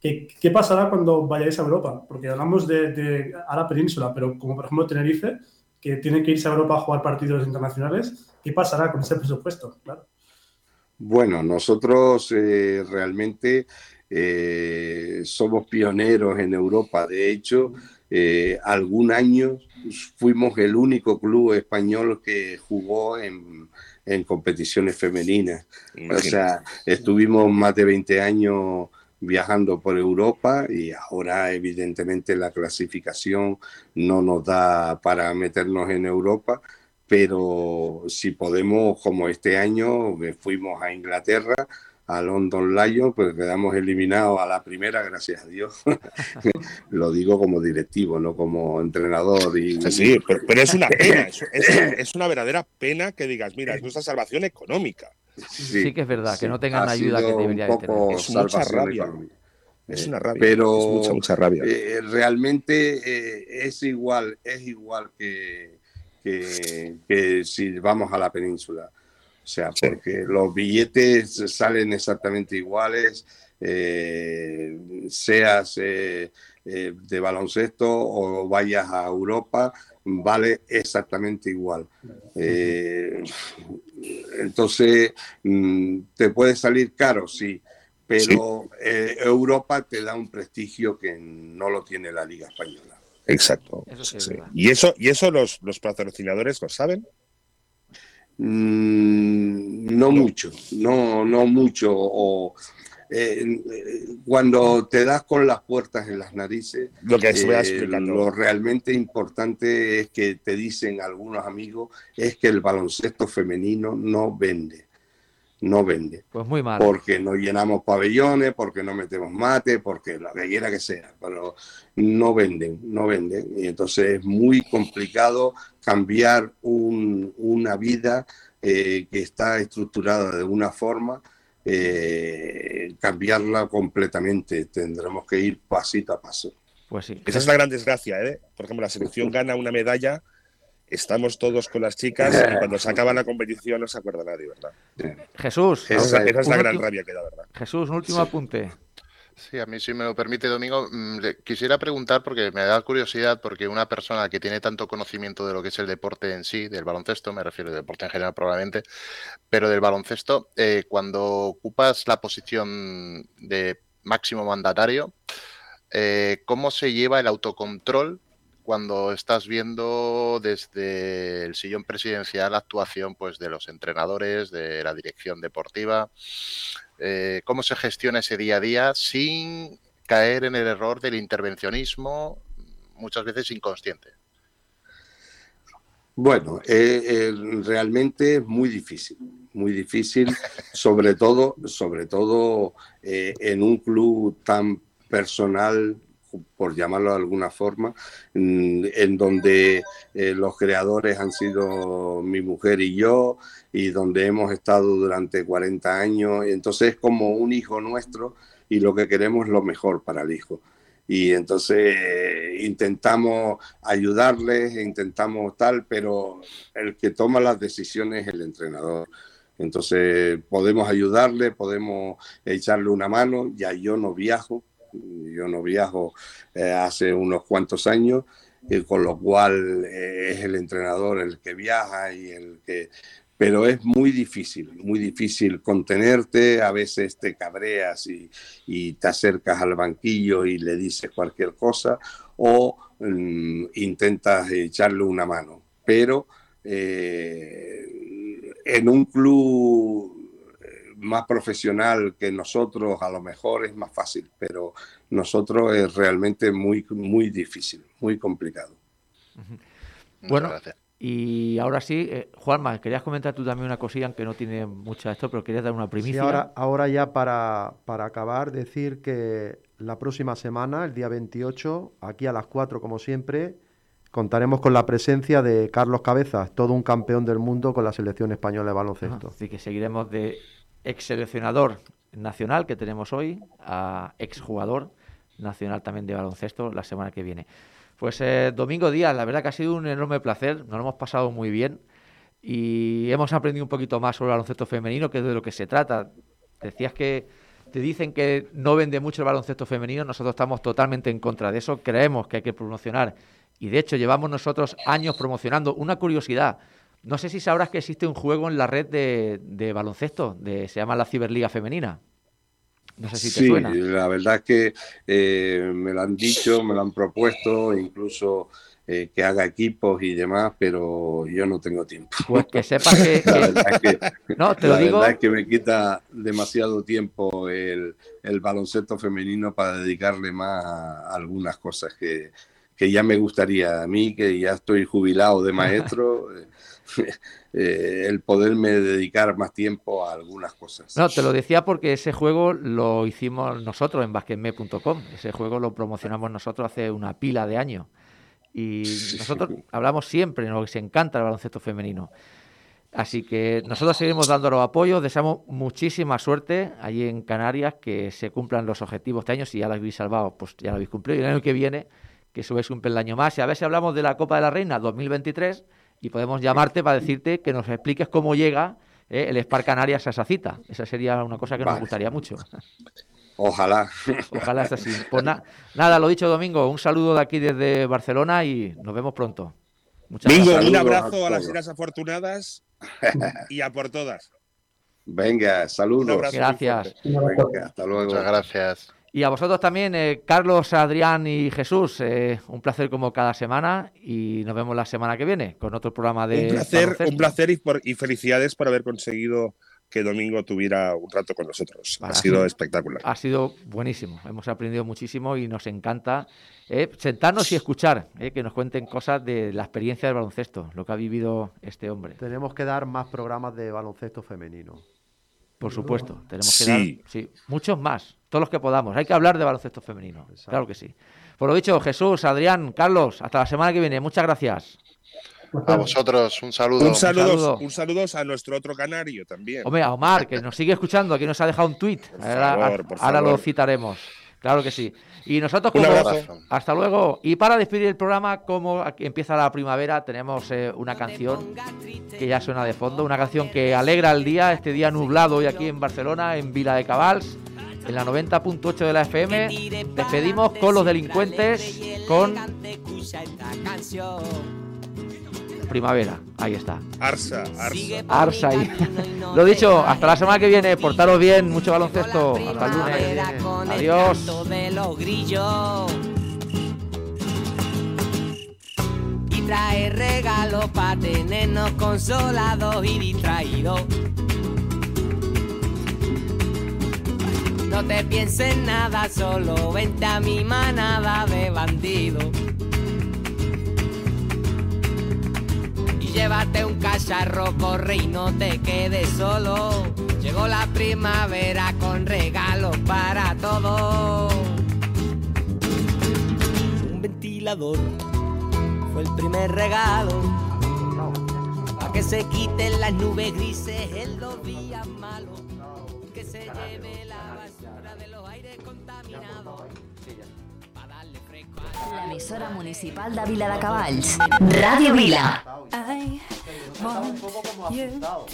que, ¿qué pasará cuando vayáis a Europa? Porque hablamos de, a la península, pero como por ejemplo Tenerife, que tiene que irse a Europa a jugar partidos internacionales, ¿qué pasará con ese presupuesto? Claro. Bueno, nosotros eh, realmente eh, somos pioneros en Europa. De hecho, eh, algún año fuimos el único club español que jugó en, en competiciones femeninas. O sea, estuvimos más de 20 años viajando por Europa y ahora evidentemente la clasificación no nos da para meternos en Europa, pero si podemos, como este año, eh, fuimos a Inglaterra a London Lions, pues quedamos eliminados a la primera, gracias a Dios. Lo digo como directivo, no como entrenador. Y, sí, pero, es una pena, es, una verdadera pena que digas, mira, es nuestra salvación económica. Sí, que es verdad, que no tengan la ayuda que debería tener. Es mucha rabia. Es una rabia. Pero mucha, mucha rabia. Eh, realmente eh, es igual, es igual que, que, que si vamos a la península. O sea, porque los billetes salen exactamente iguales, eh, seas eh, eh, de baloncesto o vayas a Europa, vale exactamente igual. entonces, mm, te puede salir caro, sí, pero Europa te da un prestigio que no lo tiene la Liga Española. Exacto. ¿Y eso, y eso los, los patrocinadores lo saben? Mm, no mucho, no, no mucho. O, eh, cuando te das con las puertas en las narices, lo que eh, lo realmente importante es que te dicen algunos amigos es que el baloncesto femenino no vende no vende. Pues muy mal. Porque no llenamos pabellones, porque no metemos mate, porque la que quiera que sea, pero no venden, no venden. Y entonces es muy complicado cambiar una vida eh, que está estructurada de una forma, eh, cambiarla completamente. Tendremos que ir pasito a paso. Pues sí. Esa es la gran desgracia, ¿eh? Por ejemplo, la selección gana una medalla estamos todos con las chicas y cuando se acaba la competición no se acuerda nadie, ¿verdad? Jesús. Esa, es la gran rabia que da, ¿verdad? Jesús, un último apunte. Sí, a mí si me lo permite, Domingo, mm, quisiera preguntar porque me da curiosidad porque una persona que tiene tanto conocimiento de lo que es el deporte en sí, del baloncesto, me refiero al deporte en general probablemente, pero del baloncesto, eh, cuando ocupas la posición de máximo mandatario, eh, ¿cómo se lleva el autocontrol cuando estás viendo desde el sillón presidencial la actuación pues, de los entrenadores, de la dirección deportiva, eh, cómo se gestiona ese día a día sin caer en el error del intervencionismo, muchas veces inconsciente. Bueno, eh, eh, realmente es muy difícil, muy difícil, sobre todo, sobre todo en un club tan personal por llamarlo de alguna forma, mm, en donde eh, los creadores han sido mi mujer y yo, y donde hemos estado durante 40 años. Entonces es como un hijo nuestro y lo que queremos es lo mejor para el hijo. Y entonces intentamos ayudarles, intentamos tal, pero el que toma las decisiones es el entrenador. Entonces podemos ayudarle, podemos echarle una mano, ya yo no viajo, yo no viajo eh, hace unos cuantos años, y con lo cual eh, es el entrenador el que viaja y el que... Pero es muy difícil, muy difícil contenerte, a veces te cabreas y, te acercas al banquillo y le dices cualquier cosa o mm, intentas echarle una mano. Pero eh, en un club más profesional que nosotros, a lo mejor es más fácil, pero nosotros es realmente muy, muy difícil, muy complicado. Bueno, y ahora sí, eh, Juanma, querías comentar tú también una cosilla, aunque no tiene mucho esto, pero querías dar una primicia. ahora, ahora ya para, para acabar, decir que la próxima semana, el día 28, aquí a las 4, como siempre, contaremos con la presencia de Carlos Cabezas, todo un campeón del mundo con la selección española de baloncesto. así que seguiremos de ex seleccionador nacional que tenemos hoy, a ex jugador nacional también de baloncesto la semana que viene. Pues eh, Domingo Díaz, la verdad que ha sido un enorme placer, nos lo hemos pasado muy bien y hemos aprendido un poquito más sobre el baloncesto femenino, que es de lo que se trata. Decías que te dicen que no vende mucho el baloncesto femenino, nosotros estamos totalmente en contra de eso, creemos que hay que promocionar y de hecho llevamos nosotros años promocionando. Una curiosidad, no sé si sabrás que existe un juego en la red de, baloncesto, de, se llama la Ciberliga Femenina. No sé si te sí, la verdad es que eh, me lo han dicho, me lo han propuesto, incluso eh, que haga equipos y demás, pero yo no tengo tiempo. Pues que sepas que... la verdad es que, no, te lo digo... verdad es que me quita demasiado tiempo el, baloncesto femenino para dedicarle más a algunas cosas que, que ya me gustaría a mí, que ya estoy jubilado de maestro. eh, el poderme dedicar más tiempo a algunas cosas. No, te lo decía porque ese juego lo hicimos nosotros en basketme.com. Ese juego lo promocionamos nosotros hace una pila de años. Y nosotros hablamos siempre, nos encanta el baloncesto femenino. Así que nosotros seguimos dándolo apoyo, deseamos muchísima suerte allí en Canarias, que se cumplan los objetivos este año, si ya lo habéis salvado, pues ya lo habéis cumplido, y el año que viene, que subes un peldaño más, y a ver si hablamos de la Copa de la Reina 2023, y podemos llamarte para decirte que nos expliques cómo llega eh, el Spar Canarias a esa cita. Esa sería una cosa que nos gustaría mucho. Ojalá. Ojalá sea así. Pues na- nada, lo dicho, Domingo, un saludo de aquí desde Barcelona y nos vemos pronto. Muchas Bingo, gracias. un abrazo a a las. Islas Afortunadas y a por todas. Venga, saludos. Gracias. Venga, hasta luego. Muchas gracias. Y a vosotros también, eh, Carlos, Adrián y Jesús, eh, un placer como cada semana y nos vemos la semana que viene con otro programa de Un placer, un placer y, por- y felicidades por haber conseguido que Domingo tuviera un rato con nosotros. Vale, ha sido sido- espectacular. Ha sido buenísimo, hemos aprendido muchísimo y nos encanta eh, sentarnos y escuchar, eh, que nos cuenten cosas de la experiencia del baloncesto, lo que ha vivido este hombre. Tenemos que dar más programas de baloncesto femenino. Por supuesto, tenemos que Sí. dar sí, muchos más, todos los que podamos. Hay que hablar de baloncesto femenino, Exacto. claro que sí. Por lo dicho, Jesús, Adrián, Carlos, hasta la semana que viene. Muchas gracias. A vosotros, un saludo. Un saludo, saludo. un saludo a nuestro otro canario también. Hombre, a Omar, que nos sigue escuchando, aquí nos ha dejado un tuit. Por Ahora, favor, por ahora lo citaremos. Claro que sí. Y nosotros, Un como- abrazo. hasta luego. Y para despedir el programa, como empieza la primavera, tenemos eh, una canción que ya suena de fondo, una canción que alegra el día, este día nublado hoy aquí en Barcelona, en Vila de Cabals, en la 90.8 de la FM. Despedimos con los delincuentes, con primavera. Ahí está. Arsa, Arsa. Arsa ahí. Lo dicho, hasta la semana que viene. Portaros bien, mucho baloncesto. Hasta el lunes. Adiós. de los grillos. Y trae regalos para tenernos consolados y distraídos. No te pienses nada, solo vente a mi manada de bandidos. Llévate un cacharro, corre y no te quedes solo. Llegó la primavera con regalos para todos. Un ventilador fue el primer regalo. Para que se quiten las nubes grises en los días malos. Que se lleve darle fresco a La emisora municipal de Vila de Cavalls. Radio Vila. Estaba un poco como asustado.